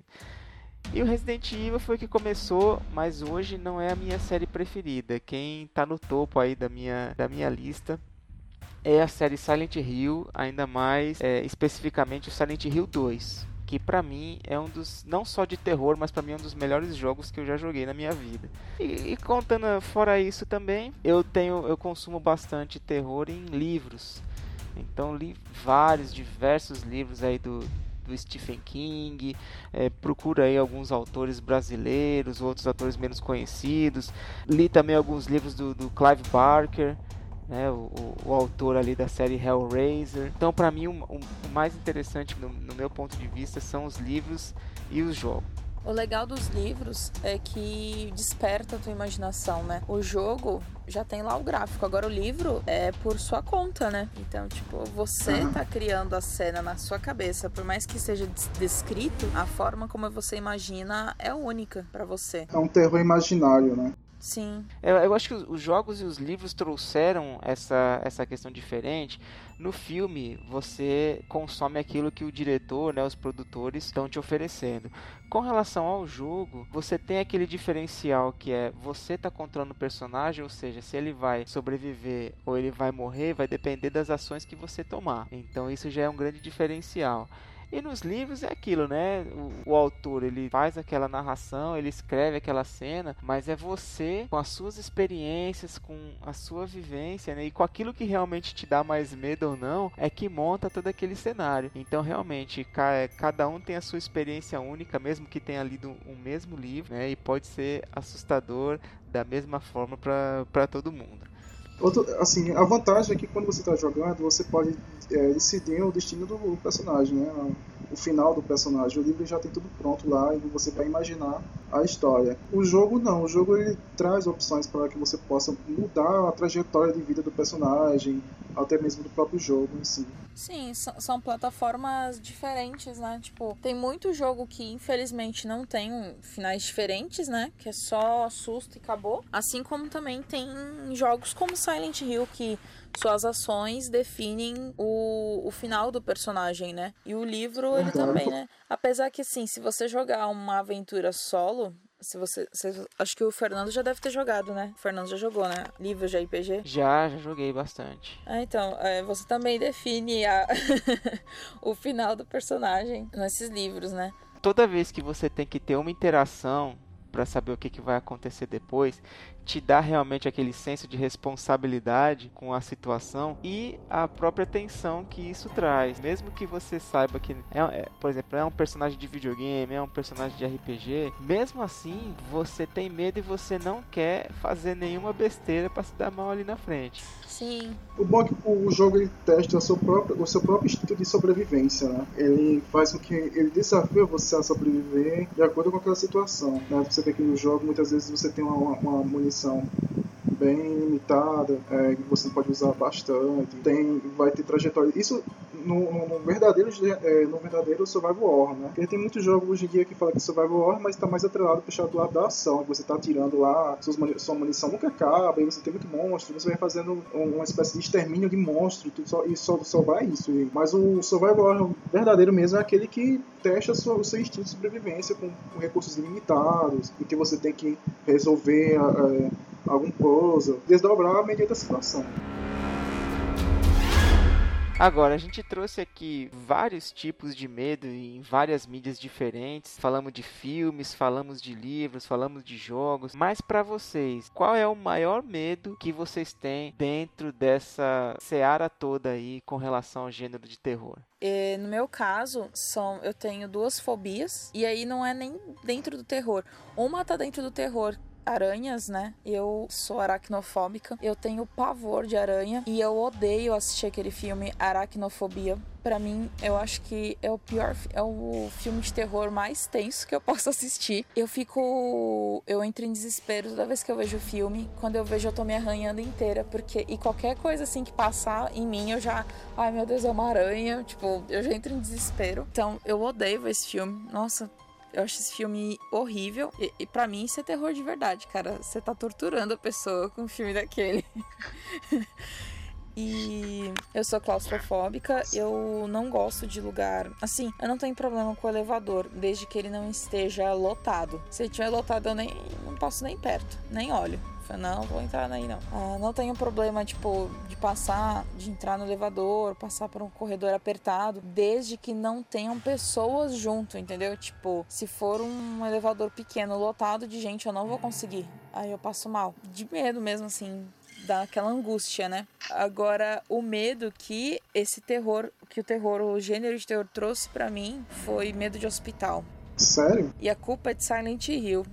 E o Resident Evil foi que começou, mas hoje não é a minha série preferida. Quem está no topo aí da minha, da minha lista é a série Silent Hill, ainda mais é, especificamente o Silent Hill 2 que para mim é um dos não só de terror, mas para mim é um dos melhores jogos que eu já joguei na minha vida. E, e, contando fora isso também, eu tenho eu consumo bastante terror em livros. Então li vários, diversos livros aí do, do Stephen King, é, procura aí alguns autores brasileiros, outros autores menos conhecidos. Li também alguns livros do, do Clive Barker né, o, o, autor ali da série Hellraiser. Então, para mim, o, o, mais interessante no, no, meu ponto de vista são os livros e os jogos. O legal dos livros é que desperta a tua imaginação, né? O jogo já tem lá o gráfico, agora o livro é por sua conta, né? Então, tipo, você tá criando a cena na sua cabeça, por mais que seja descrito, a forma como você imagina é única para você. É um terror imaginário, né? Sim. Eu, eu, acho que os jogos e os livros trouxeram essa, essa questão diferente. No filme, você consome aquilo que o diretor, né, os produtores estão te oferecendo. Com relação ao jogo, você tem aquele diferencial que é você tá controlando o personagem, ou seja, se ele vai sobreviver ou ele vai morrer, vai depender das ações que você tomar. Então isso já é um grande diferencial. E nos livros é aquilo, né? O, o, autor ele faz aquela narração, ele escreve aquela cena, mas é você com as suas experiências, com a sua vivência, né? E com aquilo que realmente te dá mais medo ou não, é que monta todo aquele cenário. Então realmente cada um tem a sua experiência única, mesmo que tenha lido um mesmo livro, né? E pode ser assustador da mesma forma para todo mundo. Outro, assim, a vantagem é que quando você está jogando, você pode é, decidir o destino do personagem, né? o final do personagem. O livro já tem tudo pronto lá e você vai imaginar a história. O jogo não, o jogo ele traz opções para que você possa mudar a trajetória de vida do personagem, até mesmo do próprio jogo em si. Sim, são plataformas diferentes, né? Tipo, tem muito jogo que infelizmente não tem finais diferentes, né? Que é só susto e acabou. Assim como também tem jogos como Silent Hill que suas ações definem o, o final do personagem, né? E o livro, ele uhum. também, né? Apesar que, assim, se você jogar uma aventura solo, se você, se, acho que o Fernando já deve ter jogado, né? O Fernando já jogou, né? Livros de RPG? Já, já joguei bastante. Ah, então, é, você também define a o final do personagem nesses livros, né? Toda vez que você tem que ter uma interação para saber o que, que vai acontecer depois, te dá realmente aquele senso de responsabilidade com a situação e a própria tensão que isso traz. Mesmo que você saiba que, é, é, por exemplo, é um personagem de videogame, é um personagem de RPG, mesmo assim você tem medo e você não quer fazer nenhuma besteira para se dar mal ali na frente. Sim. O bom é que o jogo ele testa o seu próprio, o seu próprio instinto de sobrevivência, né? Ele faz com que ele desafie você a sobreviver de acordo com aquela situação. Né? Você vê que no jogo muitas vezes você tem uma, uma munição bem limitada, é, você pode usar bastante, tem, vai ter trajetória. Isso no, no, verdadeiro, é, no verdadeiro survival horror, né? Porque tem muitos jogos hoje em dia que falam que é survival horror, mas está mais atrelado puxado do lado da ação, você está tirando lá, suas, sua munição nunca acaba, e você tem muito monstro, você vai fazendo uma espécie de extermínio de monstro, tudo só, e só, só vai isso. Mas o survival horror verdadeiro mesmo é aquele que testa sua, o seu instinto de sobrevivência com, com recursos limitados, e que você tem que resolver é, algum puzzle, desdobrar a medida da situação. Agora, a gente trouxe aqui vários tipos de medo em várias mídias diferentes. Falamos de filmes, falamos de livros, falamos de jogos. Mas para vocês, qual é o maior medo que vocês têm dentro dessa seara toda aí com relação ao gênero de terror? É, no meu caso, são eu tenho duas fobias e aí não é nem dentro do terror. Uma tá dentro do terror, aranhas, né? Eu sou aracnofóbica, eu tenho pavor de aranha e eu odeio assistir aquele filme Aracnofobia. Para mim, eu acho que é o pior, é o filme de terror mais tenso que eu posso assistir. Eu fico, eu entro em desespero toda vez que eu vejo o filme. Quando eu vejo, eu tô me arranhando inteira, porque e qualquer coisa assim que passar em mim, eu já, ai meu Deus, é uma aranha, tipo, eu já entro em desespero. Então, eu odeio esse filme. Nossa, eu acho esse filme horrível. E, e para mim isso é terror de verdade, cara. Você tá torturando a pessoa com um filme daquele. E eu sou claustrofóbica, eu não gosto de lugar. Assim, eu não tenho problema com o elevador, desde que ele não esteja lotado. Se ele estiver lotado, eu nem não passo nem perto, nem olho. Falei, não, vou entrar aí não. Ah, não tenho problema, tipo, de passar, de entrar no elevador, passar por um corredor apertado, desde que não tenham pessoas junto, entendeu? Tipo, se for um elevador pequeno, lotado de gente, eu não vou conseguir. Aí eu passo mal. De medo mesmo, assim, dá aquela angústia, né? Agora, o medo que esse terror, que o terror, o gênero de terror trouxe para mim foi medo de hospital. Sério? E a culpa é de Silent Hill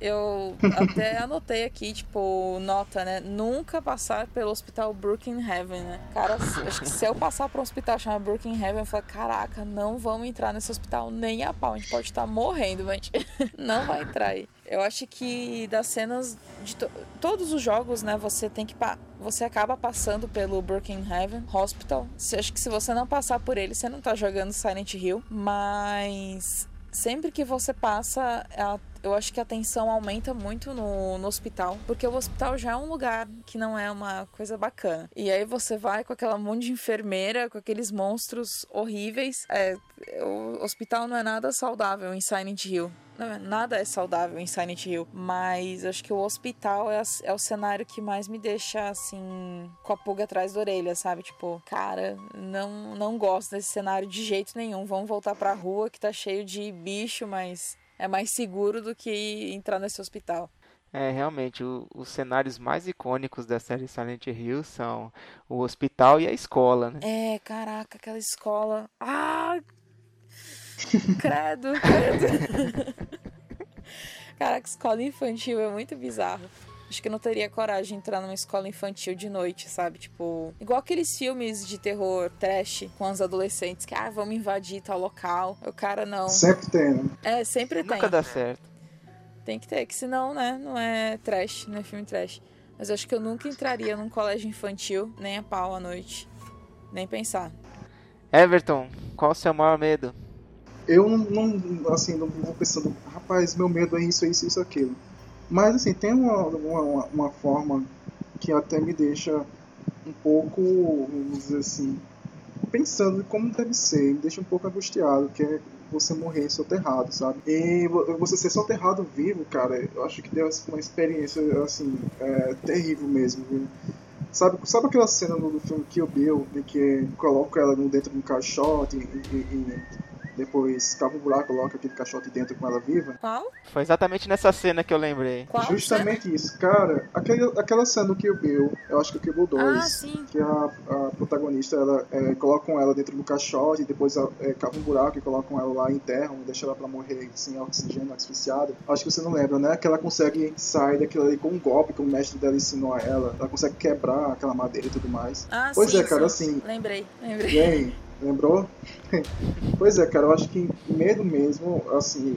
eu até anotei aqui, tipo, nota, né? Nunca passar pelo hospital Brookhaven, né? Cara, acho que se eu passar por um hospital chamado Brookhaven, eu falo, caraca, não vamos entrar nesse hospital nem a pau. A gente pode estar morrendo, mas a gente não vai entrar aí. Eu acho que das cenas de to todos os jogos, né, você tem que você acaba passando pelo Brookhaven Hospital. Acho que se você não passar por ele, você não tá jogando Silent Hill, mas sempre que você passa, a, eu acho que a tensão aumenta muito no, no hospital, porque o hospital já é um lugar que não é uma coisa bacana. E aí você vai com aquela monte de enfermeira, com aqueles monstros horríveis. É, o hospital não é nada saudável em Silent Hill. Não, nada é saudável em Silent Hill, mas acho que o hospital é, é, o cenário que mais me deixa assim com a pulga atrás da orelha, sabe? Tipo, cara, não não gosto desse cenário de jeito nenhum. Vamos voltar pra rua que tá cheio de bicho, mas é mais seguro do que entrar nesse hospital. É, realmente, o, os cenários mais icônicos da série Silent Hill são o hospital e a escola, né? É, caraca, aquela escola. Ah, Credo, credo. Caraca, escola infantil é muito bizarro. Acho que eu não teria coragem de entrar numa escola infantil de noite, sabe? Tipo, igual aqueles filmes de terror trash com os adolescentes que, ah, vamos invadir tal local. O cara não. Sempre tem, né? É, sempre Nunca tem. Nunca dá certo. Tem que ter, que senão, né, não é trash, não é filme trash. Mas acho que eu nunca entraria num colégio infantil, nem a pau à noite. Nem pensar. Everton, qual o seu maior medo? Eu não, assim, não vou pensando, rapaz, meu medo é isso, isso, isso, aquilo. Mas, assim, tem uma, uma, uma forma que até me deixa um pouco, vamos dizer assim, pensando como deve ser, me deixa um pouco angustiado, que é você morrer soterrado, sabe? E você ser soterrado vivo, cara, eu acho que deu uma experiência, assim, é, terrível mesmo, viu? Sabe, sabe aquela cena do, filme Kill Bill, em que coloca ela dentro de um caixote e, e, e depois cava um buraco, coloca aquele caixote dentro com ela viva. Qual? Foi exatamente nessa cena que eu lembrei. Qual Justamente cena? isso, cara. Aquela, aquela cena do Kill Bill, eu acho que o Kill Bill 2, ah, sim. que a, a protagonista, ela é, colocam ela dentro do caixote, e depois é, cava um buraco e colocam ela lá, enterram e deixam ela pra morrer sem oxigênio, asfixiada. Acho que você não lembra, né? Que ela consegue sair daquilo ali com um golpe que o mestre dela ensinou a ela. Ela consegue quebrar aquela madeira e tudo mais. Ah, pois sim, é, cara, sim. assim. Lembrei, lembrei. Aí, lembrou? pois é, cara, eu acho que medo mesmo, assim,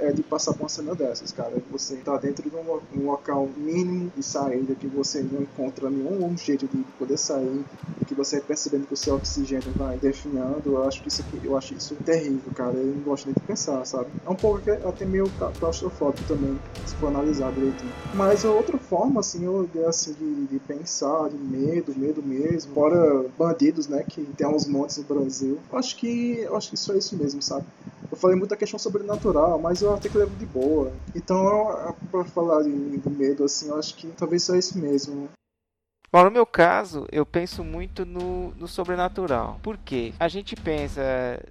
é de passar por uma cena dessas, cara. Você tá dentro de um, local mínimo de saída que você não encontra nenhum jeito de poder sair, que você percebendo que o seu oxigênio vai definhando, eu acho que isso eu acho isso terrível, cara. Eu não gosto nem de pensar, sabe? É um pouco até meio claustrofóbico também, se for analisar direitinho. Mas a outra forma, assim, eu assim, de, de pensar, de medo, medo mesmo, fora bandidos, né, que tem uns montes no Brasil, eu acho que eu acho que isso é isso mesmo, sabe? Eu falei muita questão sobrenatural, mas eu até que levo de boa. Então, para falar de, medo, assim, eu acho que talvez só isso mesmo. Bom, no meu caso, eu penso muito no, no sobrenatural. Por quê? A gente pensa.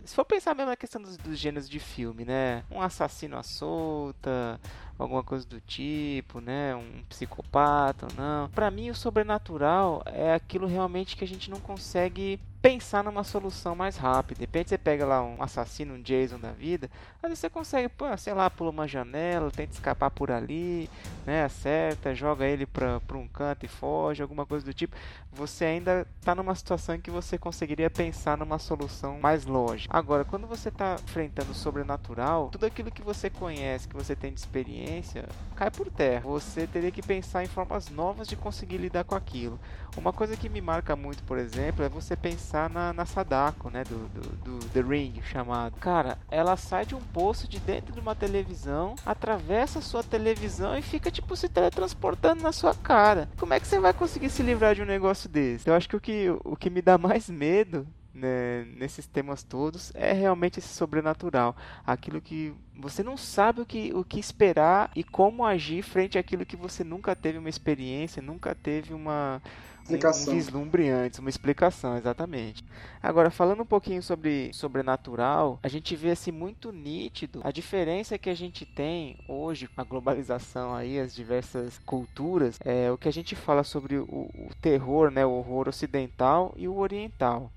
Se for pensar mesmo na questão dos, dos gêneros de filme, né? Um assassino à solta, alguma coisa do tipo, né? Um psicopata ou não. Para mim, o sobrenatural é aquilo realmente que a gente não consegue pensar numa solução mais rápida. De repente você pega lá um assassino, um Jason da vida, vezes você consegue, pô, sei lá, pula uma janela, tenta escapar por ali, né, acerta, joga ele para um canto e foge, alguma coisa do tipo. Você ainda está numa situação em que você conseguiria pensar numa solução mais lógica. Agora, quando você está enfrentando o sobrenatural, tudo aquilo que você conhece, que você tem de experiência, cai por terra. Você teria que pensar em formas novas de conseguir lidar com aquilo. Uma coisa que me marca muito, por exemplo, é você pensar na, na Sadako, né? Do, do, do, The Ring, chamado. Cara, ela sai de um poço de dentro de uma televisão, atravessa a sua televisão e fica, tipo, se teletransportando na sua cara. Como é que você vai conseguir se livrar de um negócio desse? Eu acho que o que, o que me dá mais medo né, nesses temas todos é realmente esse sobrenatural. Aquilo que você não sabe o que, o que esperar e como agir frente àquilo que você nunca teve uma experiência, nunca teve uma, explicação. Um, um vislumbre antes, uma explicação, exatamente. Agora, falando um pouquinho sobre sobrenatural, a gente vê assim muito nítido a diferença que a gente tem hoje com a globalização aí, as diversas culturas, é o que a gente fala sobre o, o terror, né, o horror ocidental e o oriental.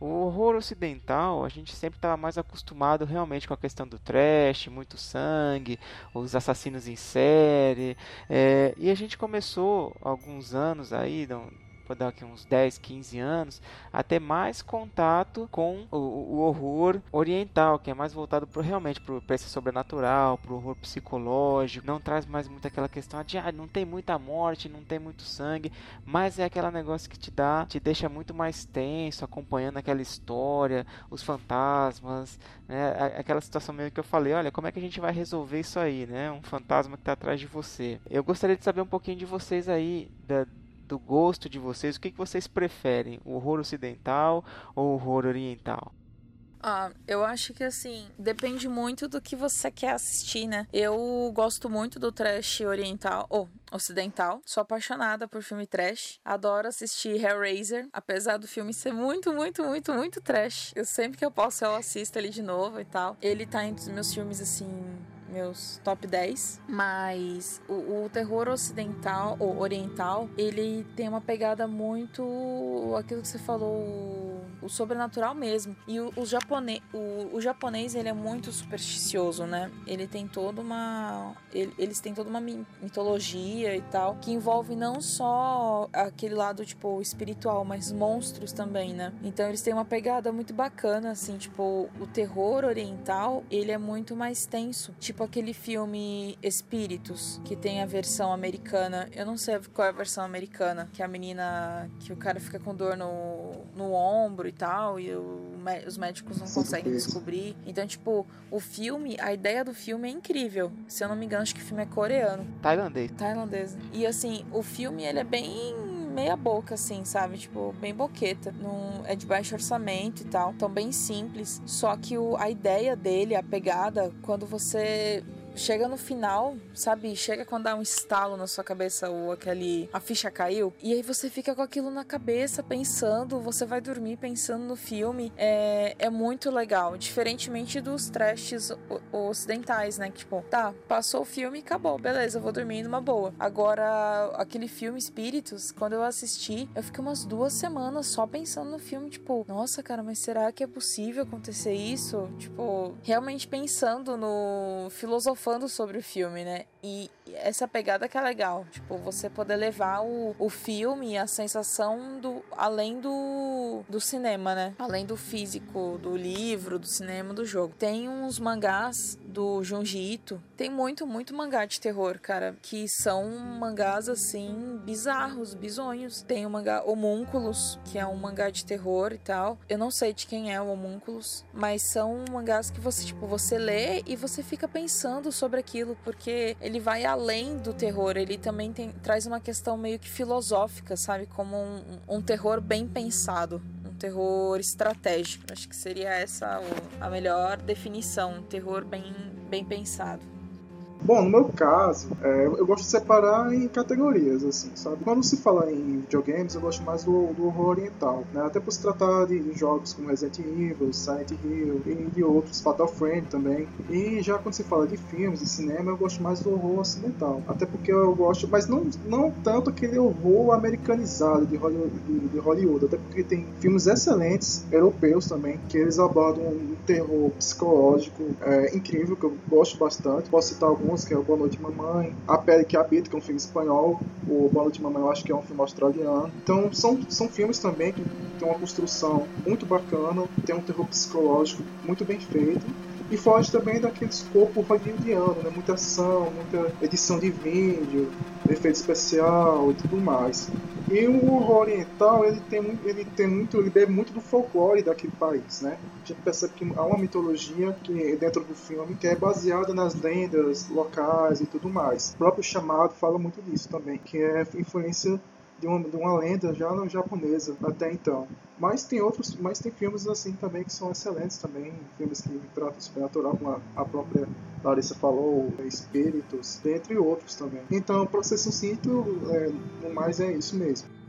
O horror ocidental, a gente sempre estava mais acostumado realmente com a questão do trash, muito sangue, os assassinos em série. É, e a gente começou alguns anos aí, dar aqui uns 10, 15 anos, a ter mais contato com o, o horror oriental, que é mais voltado pro, realmente para esse sobrenatural, para o horror psicológico. Não traz mais muito aquela questão de ah, não tem muita morte, não tem muito sangue, mas é aquele negócio que te dá, te deixa muito mais tenso, acompanhando aquela história, os fantasmas, né? Aquela situação meio que eu falei, olha, como é que a gente vai resolver isso aí, né? Um fantasma que está atrás de você. Eu gostaria de saber um pouquinho de vocês aí, da, do gosto de vocês, o que, que vocês preferem, o horror ocidental ou o horror oriental? Ah, eu acho que assim, depende muito do que você quer assistir, né? Eu gosto muito do trash oriental, ou ocidental. Sou apaixonada por filme trash. Adoro assistir Hellraiser, apesar do filme ser muito, muito, muito, muito trash. Eu sempre que eu posso eu assisto ele de novo e tal. Ele tá entre os meus filmes assim meus top 10, mas o, o, terror ocidental ou oriental, ele tem uma pegada muito aquilo que você falou o sobrenatural mesmo. E o, o, japonês, o, o japonês, ele é muito supersticioso, né? Ele tem toda uma... Ele, eles têm toda uma mitologia e tal, que envolve não só aquele lado, tipo, espiritual, mas monstros também, né? Então eles têm uma pegada muito bacana, assim, tipo, o terror oriental, ele é muito mais tenso. Tipo aquele filme Espíritos, que tem a versão americana. Eu não sei qual é a versão americana, que a menina, que o cara fica com dor no, no ombro e tal, e o, os médicos não conseguem descobrir. Então, tipo, o filme, a ideia do filme é incrível. Se eu não me engano, acho que o filme é coreano. Tailandês. Tailandês. E assim, o filme, ele é bem meia boca, assim, sabe? Tipo, bem boqueta. Não, é de baixo orçamento e tal. Então, bem simples. Só que o, a ideia dele, a pegada, quando você chega no final, sabe? Chega quando dá um estalo na sua cabeça ou aquele a ficha caiu e aí você fica com aquilo na cabeça pensando, você vai dormir pensando no filme. É, é muito legal, diferentemente dos trashes ocidentais, né? Que, tipo, tá, passou o filme e acabou, beleza, eu vou dormir numa boa. Agora, aquele filme Espíritos, quando eu assisti, eu fiquei umas duas semanas só pensando no filme, tipo, nossa, cara, mas será que é possível acontecer isso? Tipo, realmente pensando no filosofia filosofando sobre o filme, né? E essa pegada que é legal, tipo, você poder levar o, o filme, a sensação do além do, do cinema, né? Além do físico, do livro, do cinema, do jogo. Tem uns mangás do Junji Ito. Tem muito, muito mangá de terror, cara, que são mangás assim bizarros, bizonhos. Tem o mangá Homúnculos, que é um mangá de terror e tal. Eu não sei de quem é o Homúnculos, mas são mangás que você, tipo, você lê e você fica pensando sobre aquilo, porque ele vai além do terror, ele também tem, traz uma questão meio que filosófica, sabe? Como um, um terror bem pensado terror estratégico. Acho que seria essa a melhor definição, um terror bem, bem pensado. Bom, no meu caso, é, eu gosto de separar em categorias, assim, sabe? Quando se fala em videogames, eu gosto mais do, do horror oriental, né? Até por se tratar de, jogos como Resident Evil, Silent Hill e de outros, Fatal Frame também. E já quando se fala de filmes, de cinema, eu gosto mais do horror ocidental. Até porque eu gosto, mas não, não tanto aquele horror americanizado de Hollywood, de, de Hollywood, até porque tem filmes excelentes, europeus também, que eles abordam um terror psicológico é, incrível, que eu gosto bastante. Posso citar alguns alguns, que é o Boa Noite Mamãe, A Pele que Habita, que é um filme espanhol, o Boa Noite Mamãe eu acho que é um filme australiano. Então são, são filmes também que tem uma construção muito bacana, tem um terror psicológico muito bem feito e foge também daquele escopo hollywoodiano, né? muita ação, muita edição de vídeo, efeito especial e tudo mais. E o horror oriental, ele tem, ele tem muito, ele bebe muito do folclore daquele país, né? A gente percebe que há uma mitologia que dentro do filme que é baseada nas lendas locais e tudo mais. O próprio chamado fala muito disso também, que é influência de uma, de uma lenda já no japonesa até então. Mas tem outros, mas tem filmes assim também que são excelentes também, filmes que tratam o supernatural, como a, a própria Larissa falou, Espíritos, entre outros também. Então, para ser sucinto, é, no mais é isso mesmo.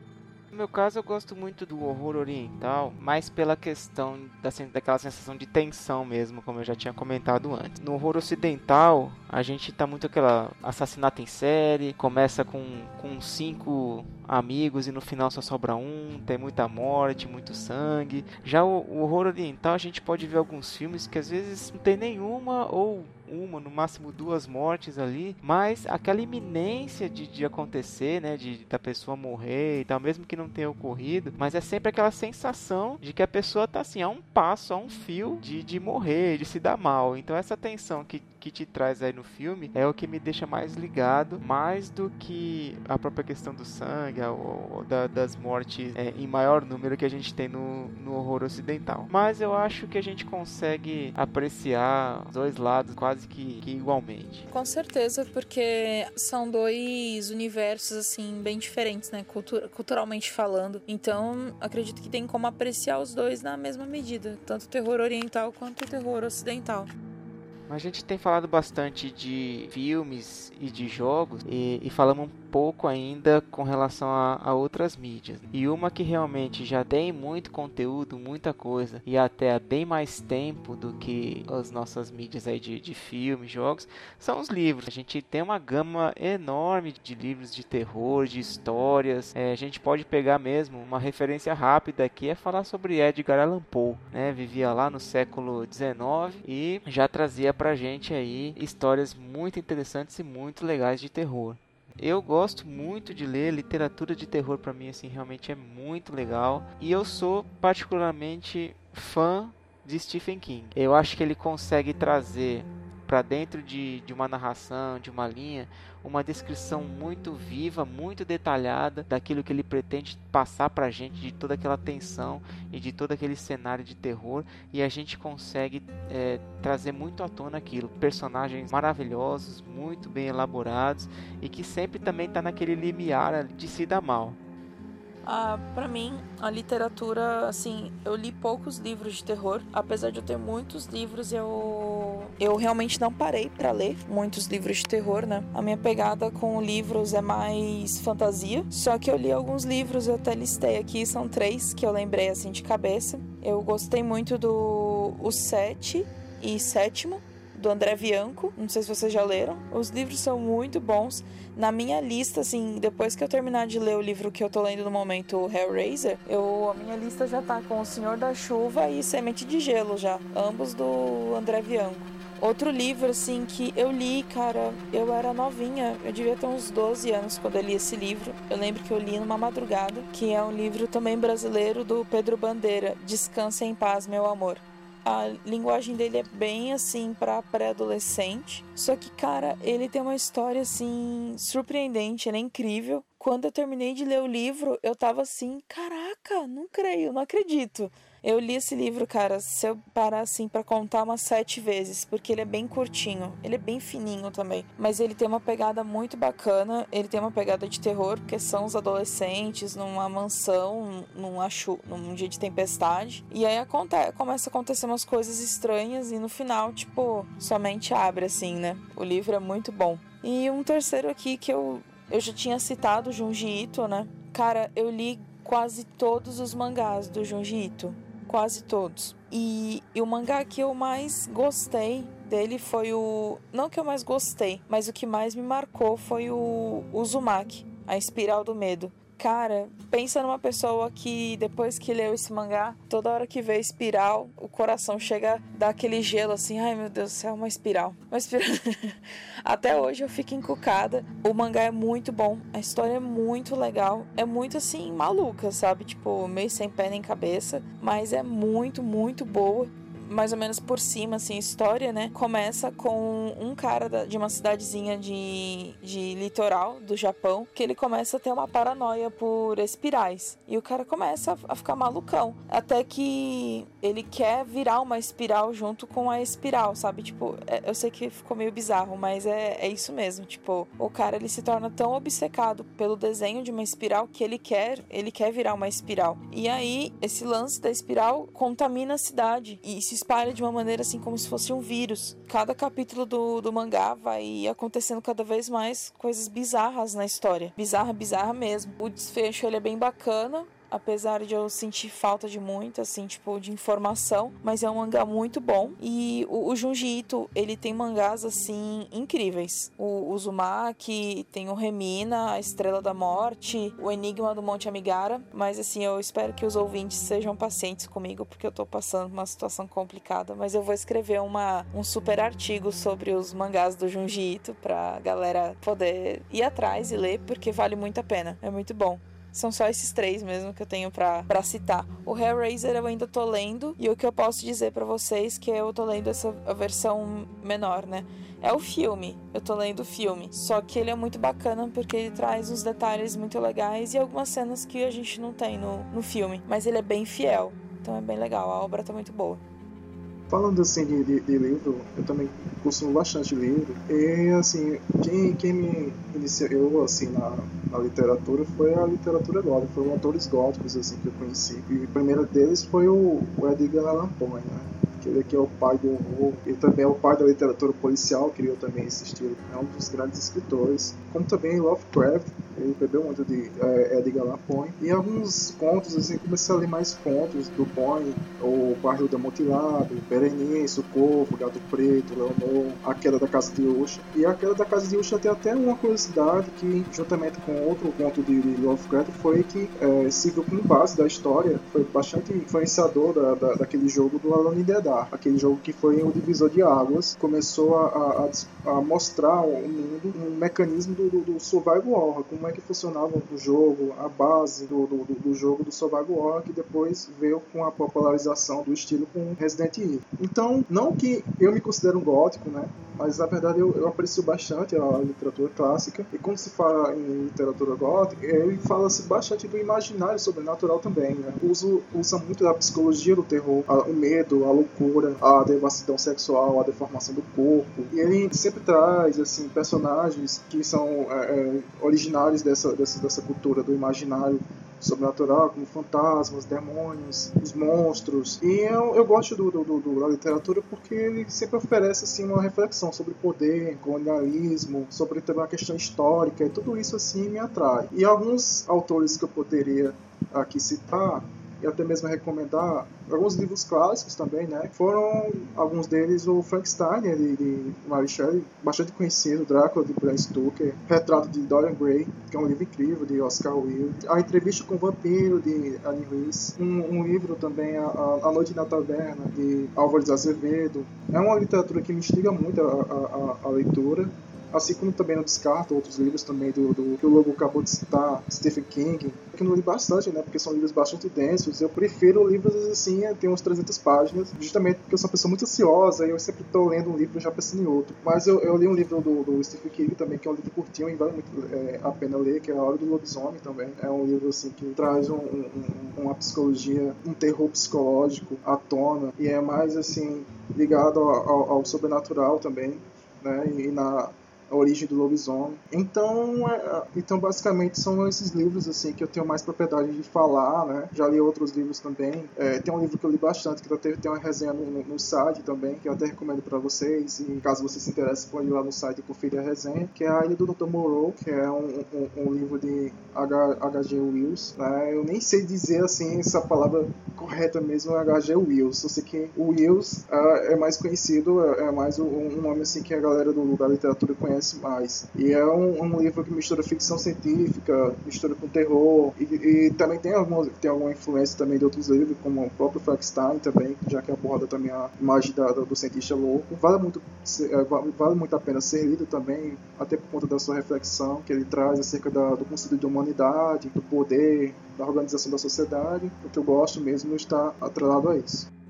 Meu caso, eu gosto muito do horror oriental, mais pela questão da, daquela sensação de tensão mesmo, como eu já tinha comentado antes. No horror ocidental, a gente tá muito aquela assassinato em série, começa com, com cinco amigos e no final só sobra um, tem muita morte, muito sangue. Já o, o horror oriental, a gente pode ver alguns filmes que às vezes não tem nenhuma ou uma, no máximo duas mortes ali, mas aquela iminência de, de acontecer, né, de da pessoa morrer e tal, mesmo que não tenha ocorrido, mas é sempre aquela sensação de que a pessoa tá assim, a um passo, a um fio de, de morrer, de se dar mal. Então essa tensão que que te traz aí no filme é o que me deixa mais ligado, mais do que a própria questão do sangue ou, ou da, das mortes é, em maior número que a gente tem no, no horror ocidental. Mas eu acho que a gente consegue apreciar os dois lados quase que, que igualmente. Com certeza, porque são dois universos assim bem diferentes, né, Cultura, culturalmente falando. Então, acredito que tem como apreciar os dois na mesma medida, tanto o terror oriental quanto o terror ocidental. A gente tem falado bastante de filmes e de jogos e, e falamos pouco ainda com relação a, a, outras mídias. E uma que realmente já tem muito conteúdo, muita coisa, e até há bem mais tempo do que as nossas mídias aí de, de filmes, jogos, são os livros. A gente tem uma gama enorme de livros de terror, de histórias. É, a gente pode pegar mesmo uma referência rápida aqui é falar sobre Edgar Allan Poe, né? Vivia lá no século 19 e já trazia pra gente aí histórias muito interessantes e muito legais de terror. Eu gosto muito de ler literatura de terror para mim assim realmente é muito legal e eu sou particularmente fã de Stephen King. Eu acho que ele consegue trazer para dentro de, de uma narração, de uma linha, uma descrição muito viva, muito detalhada daquilo que ele pretende passar para a gente, de toda aquela tensão e de todo aquele cenário de terror, e a gente consegue é, trazer muito à tona aquilo. Personagens maravilhosos, muito bem elaborados e que sempre também está naquele limiar de se dar mal. Ah, para mim, a literatura, assim, eu li poucos livros de terror, apesar de eu ter muitos livros, eu eu realmente não parei para ler muitos livros de terror, né? A minha pegada com livros é mais fantasia, só que eu li alguns livros, eu até listei aqui, são três que eu lembrei assim de cabeça. Eu gostei muito do O Sete e Sétimo, do André Bianco. Não sei se vocês já leram. Os livros são muito bons. Na minha lista, assim, depois que eu terminar de ler o livro que eu tô lendo no momento, Hellraiser, eu, a minha lista já tá com O Senhor da Chuva e Semente de Gelo já. Ambos do André Bianco. Outro livro, assim, que eu li, cara, eu era novinha, eu devia ter uns 12 anos quando eu li esse livro. Eu lembro que eu li numa madrugada, que é um livro também brasileiro do Pedro Bandeira, Descanse em Paz, Meu Amor a linguagem dele é bem assim para pré-adolescente. Só que, cara, ele tem uma história assim surpreendente, ele é incrível. Quando eu terminei de ler o livro, eu tava assim, caraca, não creio, não acredito. Eu li esse livro, cara, se eu parar assim para contar umas sete vezes, porque ele é bem curtinho, ele é bem fininho também, mas ele tem uma pegada muito bacana, ele tem uma pegada de terror, porque são os adolescentes numa mansão, num, achu, num dia de tempestade, e aí acontece, começa a acontecer umas coisas estranhas e no final, tipo, somente abre assim, né? O livro é muito bom. E um terceiro aqui que eu, eu já tinha citado, Junji Ito, né? Cara, eu li quase todos os mangás do Junji Ito quase todos. E, e, o mangá que eu mais gostei dele foi o. Não que eu mais gostei, mas o que mais me marcou foi o Uzumaki, a Espiral do Medo. Cara, pensa numa pessoa que depois que leu esse mangá, toda hora que vê espiral, o coração chega a dar aquele gelo assim, ai meu Deus céu, uma espiral. Uma espiral. Até hoje eu fico encucada. O mangá é muito bom, a história é muito legal, é muito assim maluca, sabe? Tipo, meio sem pé nem cabeça, mas é muito, muito boa mais ou menos por cima, assim, história, né? Começa com um cara de uma cidadezinha de, de litoral do Japão que ele começa a ter uma paranoia por espirais. E o cara começa a, a ficar malucão. Até que ele quer virar uma espiral junto com a espiral, sabe? Tipo, é, eu sei que ficou meio bizarro, mas é, é isso mesmo. Tipo, o cara ele se torna tão obcecado pelo desenho de uma espiral que ele quer, ele quer virar uma espiral. E aí, esse lance da espiral contamina a cidade e se espalha de uma maneira assim como se fosse um vírus. Cada capítulo do, do mangá vai acontecendo cada vez mais coisas bizarras na história. Bizarra, bizarra mesmo. O desfecho ele é bem bacana, apesar de eu sentir falta de muito, assim, tipo, de informação, mas é um mangá muito bom. E o, o Junji Ito, ele tem mangás, assim, incríveis. O Uzumaki, tem o Remina, a Estrela da Morte, o Enigma do Monte Amigara, mas, assim, eu espero que os ouvintes sejam pacientes comigo, porque eu tô passando uma situação complicada, mas eu vou escrever uma, um super artigo sobre os mangás do Junji Ito pra galera poder ir atrás e ler, porque vale muito a pena. É muito bom. São só esses três mesmo que eu tenho pra, citar. O Hellraiser eu ainda tô lendo, e o que eu posso dizer para vocês que eu tô lendo essa versão menor, né? É o filme, eu tô lendo o filme. Só que ele é muito bacana porque ele traz uns detalhes muito legais e algumas cenas que a gente não tem no, no filme. Mas ele é bem fiel, então é bem legal, a obra tá muito boa. Falando assim de, de, de, livro, eu também consumo bastante livro. E assim, quem, quem me iniciou assim, na, na literatura foi a literatura gótica, foram autores góticos assim, que eu conheci. E o primeiro deles foi o, o Edgar Allan Poe, né? que ele aqui é o pai do horror, ele também é o pai da literatura policial, criou também esse estilo, é um dos grandes escritores, como também Lovecraft, ele bebeu muito de é, Edgar Allan Poe, e alguns contos, assim, comecei a ler mais contos do Poe, o Barril Mutilado, Berenice, o Corvo, Gato Preto, Leonor, A Queda da Casa de Usha, e A Queda da Casa de Usha tem até uma curiosidade que, juntamente com outro conto de Lovecraft, foi que é, serviu como base da história, foi bastante influenciador da, da, daquele jogo do Alone in the Dark, aquele jogo que foi o divisor de águas, começou a, a, a mostrar ao mundo um mecanismo do, do, do, survival horror, como é que funcionava o jogo, a base do, do, do jogo do survival horror, que depois veio com a popularização do estilo com Resident Evil. Então, não que eu me considero um gótico, né? Mas na verdade eu, eu aprecio bastante a literatura clássica. E quando se fala em literatura gótica, ele fala-se bastante do imaginário sobrenatural também, né? Uso, usa muito da psicologia do terror, a, o medo, a loucura, a devassidão sexual, a deformação do corpo. E ele sempre traz assim personagens que são é, é originários dessa, dessa, dessa cultura do imaginário sobrenatural, como fantasmas, demônios, os monstros. E eu, eu gosto do, do, do, da literatura porque ele sempre oferece assim, uma reflexão sobre poder, colonialismo, sobre também a questão histórica, e tudo isso assim me atrai. E alguns autores que eu poderia aqui citar e até mesmo recomendar alguns livros clássicos também, né? Foram alguns deles o Frankenstein de, de Mary Shelley, bastante conhecido, Drácula de Bram Stoker, Retrato de Dorian Gray, que é um livro incrível de Oscar Wilde, A Entrevista com o Vampiro de Anne Rice, um, um livro também a, a, Noite na Taverna de Álvares Azevedo. É uma literatura que me instiga muito a, a, a leitura assim como também não descarto outros livros também do, do que o Lobo acabou de citar, Stephen King, que eu não li bastante, né, porque são livros bastante densos. Eu prefiro livros assim, tem uns 300 páginas, justamente porque eu sou uma pessoa muito ansiosa e eu sempre estou lendo um livro já pensando em outro. Mas eu, eu li um livro do, do, Stephen King também, que é um livro curtinho e vale muito é, a pena ler, que é A Hora do Lobisomem também. É um livro assim que traz um, um, uma psicologia, um terror psicológico à tona e é mais assim ligado ao, ao, ao sobrenatural também. Né, e na, a origem do lobisomem. Então, é, então basicamente são esses livros assim que eu tenho mais propriedade de falar, né? Já li outros livros também. É, tem um livro que eu li bastante que até tem uma resenha no, no, site também que eu até recomendo para vocês. E caso vocês se interessem, pode ir lá no site e conferir a resenha, que é a Ilha do Dr. Moreau, que é um, um, um livro de H.G. Wells. Né? Eu nem sei dizer assim essa palavra correta mesmo, é H.G. Wells. Eu sei que o Wells uh, é mais conhecido, é, é mais um, um nome assim que a galera do, da literatura conhece conhece mais. E é um, um livro que mistura ficção científica, mistura com terror, e, e também tem alguma, tem alguma influência também de outros livros, como o próprio Frankenstein também, já que aborda também a imagem da, do cientista louco. Vale muito, é, vale muito a pena ser lido também, até por conta da sua reflexão que ele traz acerca da, do conceito de humanidade, do poder, da organização da sociedade. O que eu gosto mesmo está atrelado a isso.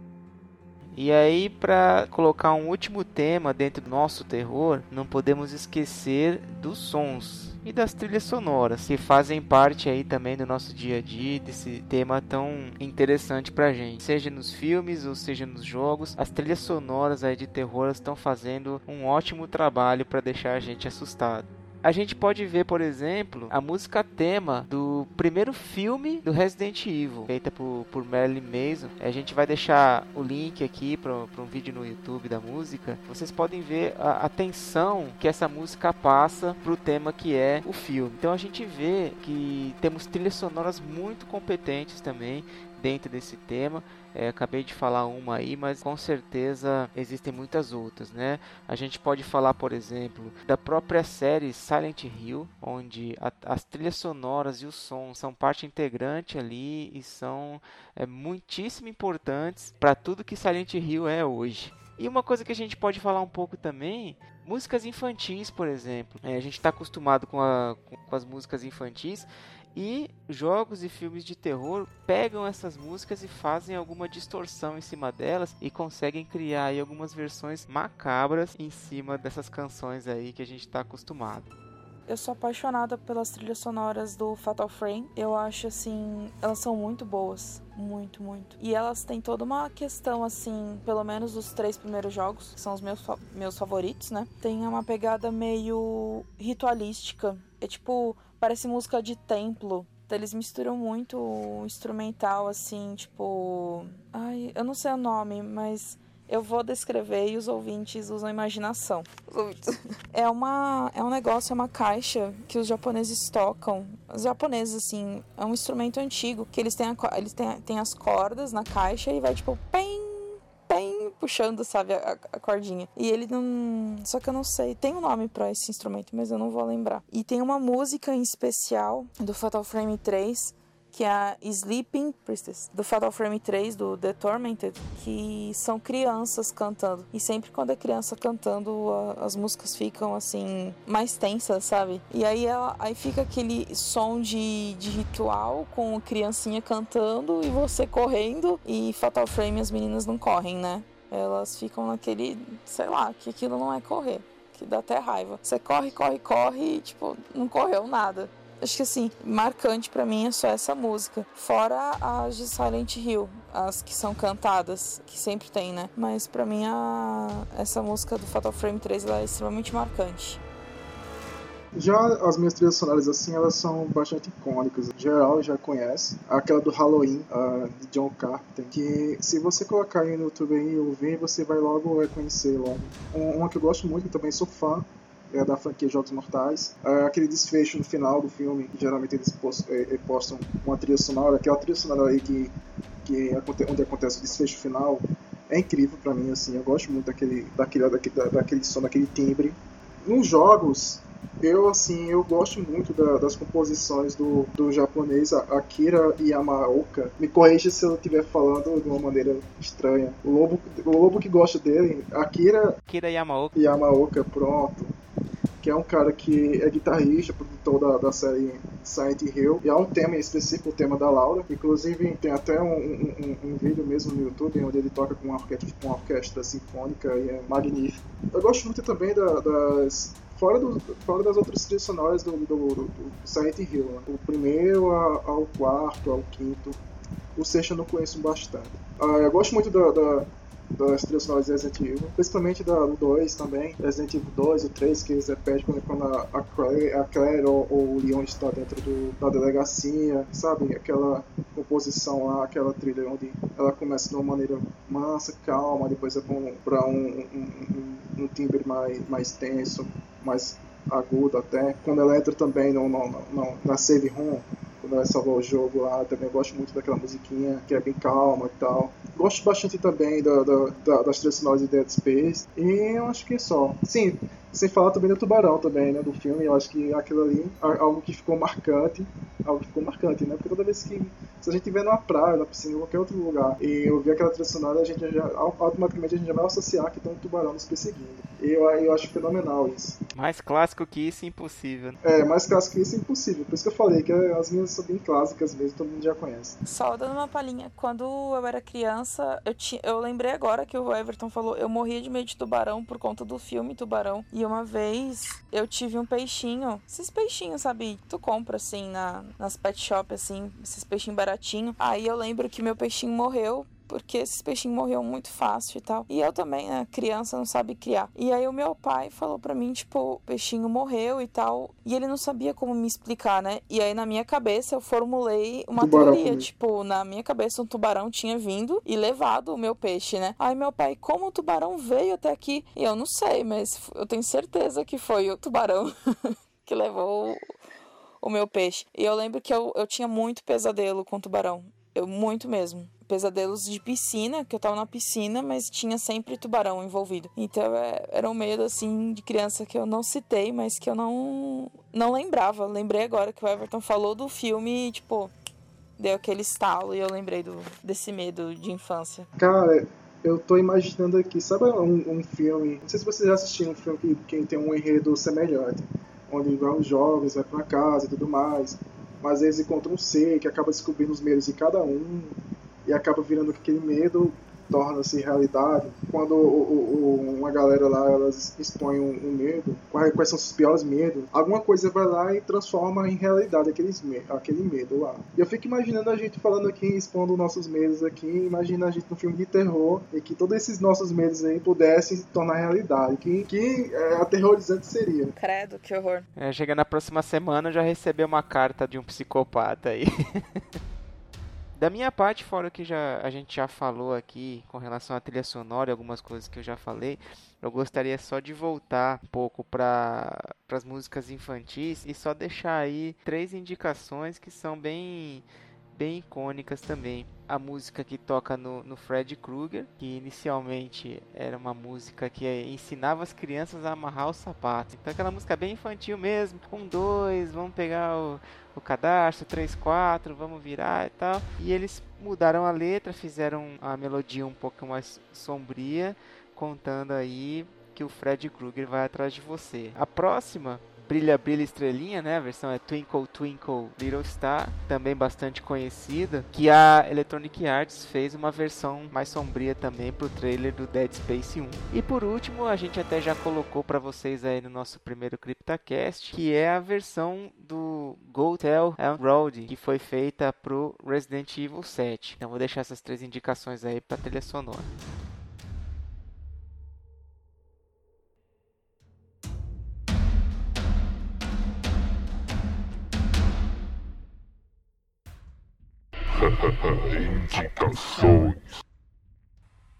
E aí, para colocar um último tema dentro do nosso terror, não podemos esquecer dos sons e das trilhas sonoras que fazem parte aí também do nosso dia a dia desse tema tão interessante pra gente. Seja nos filmes ou seja nos jogos, as trilhas sonoras aí de terror estão fazendo um ótimo trabalho para deixar a gente assustado. A gente pode ver, por exemplo, a música tema do primeiro filme do Resident Evil, feita por, por Marilyn Mason. A gente vai deixar o link aqui para um vídeo no YouTube da música. Vocês podem ver a, a tensão que essa música passa para o tema que é o filme. Então a gente vê que temos trilhas sonoras muito competentes também dentro desse tema. É, acabei de falar uma aí, mas com certeza existem muitas outras, né? A gente pode falar, por exemplo, da própria série Silent Hill, onde a, as trilhas sonoras e os sons são parte integrante ali e são é, muitíssimo importantes para tudo que Silent Hill é hoje. E uma coisa que a gente pode falar um pouco também, músicas infantis, por exemplo. É, a gente está acostumado com, a, com as músicas infantis e jogos e filmes de terror pegam essas músicas e fazem alguma distorção em cima delas e conseguem criar aí algumas versões macabras em cima dessas canções aí que a gente está acostumado. Eu sou apaixonada pelas trilhas sonoras do Fatal Frame. Eu acho assim, elas são muito boas, muito, muito. E elas têm toda uma questão assim, pelo menos os três primeiros jogos, que são os meus, meus favoritos, né? Tem uma pegada meio ritualística. É tipo parece música de templo. Então, eles misturam muito o instrumental, assim, tipo. Ai, eu não sei o nome, mas Eu vou descrever e os ouvintes usam a imaginação. É uma é um negócio, é uma caixa que os japoneses tocam. Os japoneses assim, é um instrumento antigo que eles têm a, eles têm, têm as cordas na caixa e vai tipo pem puxando, sabe, a, a, cordinha. E ele não. Só que eu não sei. Tem um nome para esse instrumento, mas eu não vou lembrar. E tem uma música em especial do Fatal Frame 3 que é a Sleeping Priestess, do Fatal Frame 3, do The Tormented, que são crianças cantando. E sempre quando é criança cantando, a, as músicas ficam assim, mais tensas, sabe? E aí, ela, aí fica aquele som de, de ritual com a criancinha cantando e você correndo. E Fatal Frame as meninas não correm, né? Elas ficam naquele, sei lá, que aquilo não é correr. Que dá até raiva. Você corre, corre, corre e, tipo, não correu nada acho que assim, marcante para mim é só essa música. Fora as de Silent Hill, as que são cantadas, que sempre tem, né? Mas para mim a... essa música do Fatal Frame 3 é extremamente marcante. Já as minhas trilhas sonoras, assim, elas são bastante icônicas. Em geral, já conhece. Aquela do Halloween, uh, de John Carpenter, que se você colocar aí no YouTube e ouvir, você vai logo reconhecer logo. Um, uma que eu gosto muito, também sou fã, é, da franquia Jogos Mortais. É, aquele desfecho no final do filme, que geralmente eles postam, é, é, postam uma trilha sonora, aquela trilha sonora aí que, que onde acontece o desfecho final, é incrível para mim, assim, eu gosto muito daquele, daquele, daquele, daquele som, daquele timbre. Nos jogos, eu assim, eu gosto muito da, das composições do, do japonês Akira Yamaoka. Me corrija se eu estiver falando de uma maneira estranha. O lobo, o lobo que gosta dele, Akira, Akira Yamaoka. Yamaoka, pronto que é um cara que é guitarrista, produtor da, da série Silent Hill, e há um tema em específico, o tema da Laura. Inclusive, tem até um, um, um, vídeo mesmo no YouTube onde ele toca com uma orquestra, uma orquestra sinfônica e é magnífico. Eu gosto muito também da, das fora, do, fora das outras trilhas sonoras do, do, do, do Silent Hill, né? o primeiro ao quarto, ao quinto. O sexto eu não conheço bastante. Uh, eu gosto muito da, da, das trilhas sonoras de Resident Evil, principalmente da, do 2 também, Resident Evil 2 e o 3, que eles repetem quando, quando a, a Claire, a Claire ou, ou, o Leon está dentro do, da delegacia, sabe? Aquela composição lá, aquela trilha onde ela começa de uma maneira mansa, calma, depois é para um, um, um, um timbre mais, mais tenso, mais agudo até. Quando ela entra também no, no, no, na save room, quando ela salvar o jogo lá, também gosto muito daquela musiquinha que é bem calma e tal. Gosto bastante também da, da, da, das trilhas sonoras de Dead Space. E eu acho que é só. Sim, sem falar também do Tubarão também, né, do filme, eu acho que aquilo ali é algo que ficou marcante, algo que ficou marcante, né, porque toda vez que, se a gente estiver numa praia, na piscina, em qualquer outro lugar, e ouvir aquela trilha sonora, a gente já, automaticamente a gente já vai associar que tem um tubarão nos perseguindo. E eu, eu acho fenomenal isso. Mais clássico que isso, impossível. É, mais clássico que isso, impossível. Por isso que eu falei que as minhas são bem clássicas mesmo, todo mundo já conhece. Só dando uma palhinha, quando eu era criança, eu, tinha, eu lembrei agora que o Everton falou, eu morria de medo de tubarão por conta do filme Tubarão, e uma vez eu tive um peixinho. Esses peixinhos, sabe? Tu compra assim na, nas pet shop, assim, esses peixinhos baratinhos. Aí eu lembro que meu peixinho morreu porque esses peixinhos morreram muito fácil e tal. E eu também, né, criança não sabe criar. E aí o meu pai falou para mim, tipo, o peixinho morreu e tal, e ele não sabia como me explicar, né? E aí na minha cabeça eu formulei uma tubarão teoria, tipo, na minha cabeça um tubarão tinha vindo e levado o meu peixe, né? Aí meu pai, como o tubarão veio até aqui? E eu não sei, mas eu tenho certeza que foi o tubarão que levou o meu peixe. E eu lembro que eu, eu tinha muito pesadelo com tubarão. Eu, muito mesmo pesadelos de piscina, que eu tava na piscina, mas tinha sempre tubarão envolvido. Então é, era um medo assim de criança que eu não citei, mas que eu não não lembrava. Lembrei agora que o Everton falou do filme e, tipo, deu aquele estalo e eu lembrei do, desse medo de infância. Cara, eu tô imaginando aqui, sabe um, um filme, não sei se vocês já assistiram um filme que, que tem um enredo semelhante, onde vai os jovens, vai pra casa e tudo mais, mas eles encontram um ser que acaba descobrindo os medos de cada um, e acaba virando aquele medo torna-se realidade. Quando o, o, uma galera lá elas expõe um, um, medo, quais, quais são os piores medos, alguma coisa vai lá e transforma em realidade aqueles, aquele medo lá. E eu fico imaginando a gente falando aqui, expondo nossos medos aqui, imagina a gente num filme de terror e que todos esses nossos medos aí pudessem se tornar realidade. Que, que é, aterrorizante seria. Credo, que horror. É, chega na próxima semana já recebeu uma carta de um psicopata aí. Da minha parte, fora o que já, a gente já falou aqui com relação à trilha sonora e algumas coisas que eu já falei, eu gostaria só de voltar um pouco para as músicas infantis e só deixar aí três indicações que são bem bem icônicas também. A música que toca no, no Fred Krueger, que inicialmente era uma música que ensinava as crianças a amarrar os sapatos. Então aquela música bem infantil mesmo. Um, dois, vamos pegar o, o cadastro, três, quatro, vamos virar e tal. E eles mudaram a letra, fizeram a melodia um pouco mais sombria, contando aí que o Fred Krueger vai atrás de você. A próxima Brilha Brilha Estrelinha, né? A versão é Twinkle Twinkle Little Star, também bastante conhecida, que a Electronic Arts fez uma versão mais sombria também pro trailer do Dead Space 1. E por último, a gente até já colocou para vocês aí no nosso primeiro CryptaCast, que é a versão do Go Tell Road, que foi feita pro Resident Evil 7. Então vou deixar essas três indicações aí para trilha sonora. Indicações.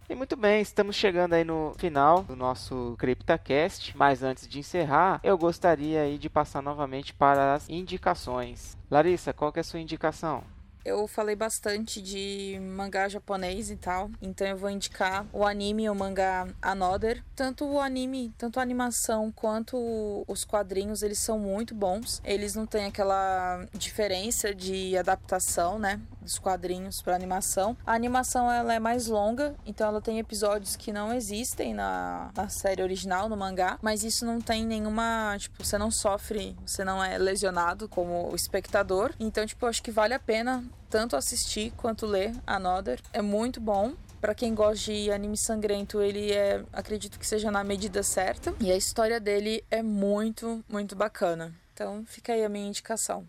E muito bem, estamos chegando aí no final do nosso CryptaCast, mas antes de encerrar, eu gostaria aí de passar novamente para as indicações. Larissa, qual que é a sua indicação? Eu falei bastante de mangá japonês e tal, então eu vou indicar o anime e o mangá Another. Tanto o anime, tanto a animação quanto os quadrinhos, eles são muito bons. Eles não têm aquela diferença de adaptação, né, dos quadrinhos para animação. A animação ela é mais longa, então ela tem episódios que não existem na, na série original, no mangá, mas isso não tem nenhuma, tipo, você não sofre, você não é lesionado como espectador. Então, tipo, eu acho que vale a pena tanto assistir quanto ler Another. É muito bom. Para quem gosta de anime sangrento, ele é, acredito que seja na medida certa. E a história dele é muito, muito bacana. Então, fica aí a minha indicação.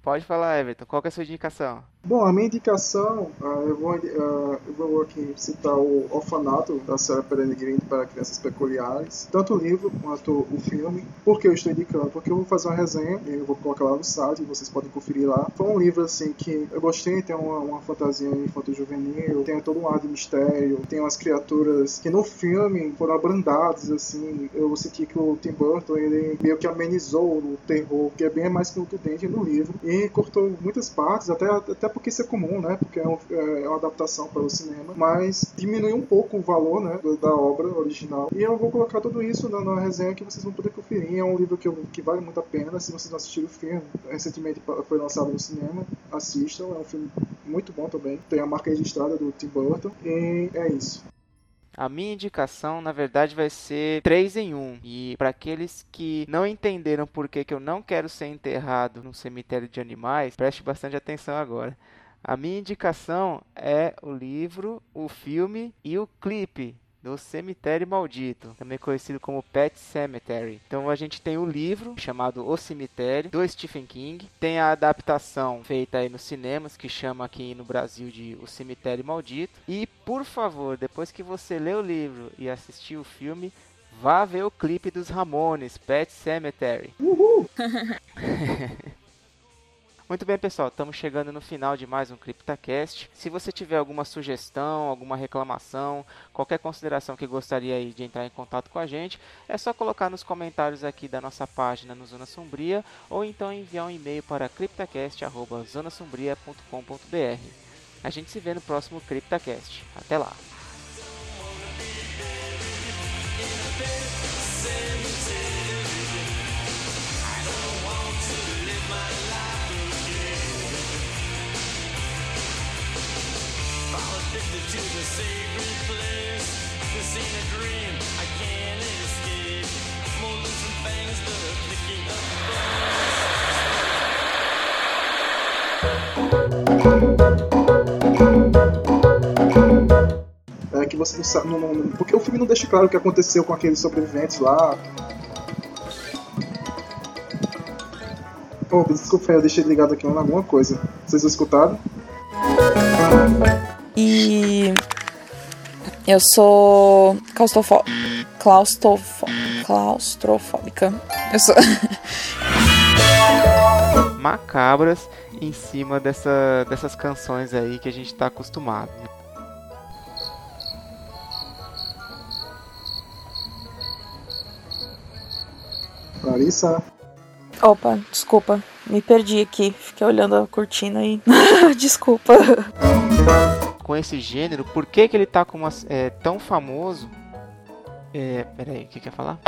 Pode falar, Everton. Qual é a sua indicação? Bom, a minha indicação, uh, eu, vou, uh, eu vou aqui citar o Orfanato da Sarah Peregrine para Crianças Peculiares, tanto o livro quanto o filme. Por que eu estou indicando? Porque eu vou fazer uma resenha, eu vou colocar lá no site, vocês podem conferir lá. Foi um livro assim que eu gostei, tem uma, uma fantasia infanto-juvenil, tem todo um ar de mistério, tem umas criaturas que no filme foram abrandadas, assim. Eu senti que o Tim Burton, ele meio que amenizou o terror, que é bem mais contundente no livro, e cortou muitas partes, até, até porque isso é comum, né? Porque é, um, é, é uma adaptação para o cinema, mas diminui um pouco o valor, né, da obra original. E eu vou colocar tudo isso na, na resenha que vocês vão poder conferir. É um livro que, eu, que vale muito a pena. Se vocês não assistiram o filme, recentemente foi lançado no cinema, assistam. É um filme muito bom também. Tem a marca registrada do Tim Burton. E é isso. A minha indicação, na verdade, vai ser 3 em 1. E para aqueles que não entenderam por que, que eu não quero ser enterrado num cemitério de animais, preste bastante atenção agora. A minha indicação é o livro, o filme e o clipe do Cemitério Maldito, também conhecido como Pet Cemetery. Então a gente tem o livro chamado O Cemitério do Stephen King, tem a adaptação feita aí nos cinemas que chama aqui no Brasil de O Cemitério Maldito. E por favor, depois que você lê o livro e assistir o filme, vá ver o clipe dos Ramones, Pet Cemetery. Uhul! Muito bem, pessoal, estamos chegando no final de mais um CryptaCast. Se você tiver alguma sugestão, alguma reclamação, qualquer consideração que gostaria de entrar em contato com a gente, é só colocar nos comentários aqui da nossa página no Zona Sombria ou então enviar um e-mail para criptacast@zonasombria.com.br. A gente se vê no próximo CryptaCast. Até lá. To the sacred place. This ain't a dream, I can't escape. Fangs, the É que você não sabe. Não, não, porque o filme não deixa claro o que aconteceu com aqueles sobreviventes lá. Oh, desculpa, eu deixei ligado aqui alguma coisa. Vocês escutaram? E eu sou claustrofó... claustrofó... claustrofóbica. Eu sou macabras em cima dessa, dessas canções aí que a gente está acostumado. Larissa. Opa, desculpa, me perdi aqui. Fiquei olhando a cortina aí. desculpa. Com esse gênero, por que, que ele tá é, tão famoso? É, peraí, o que quer falar?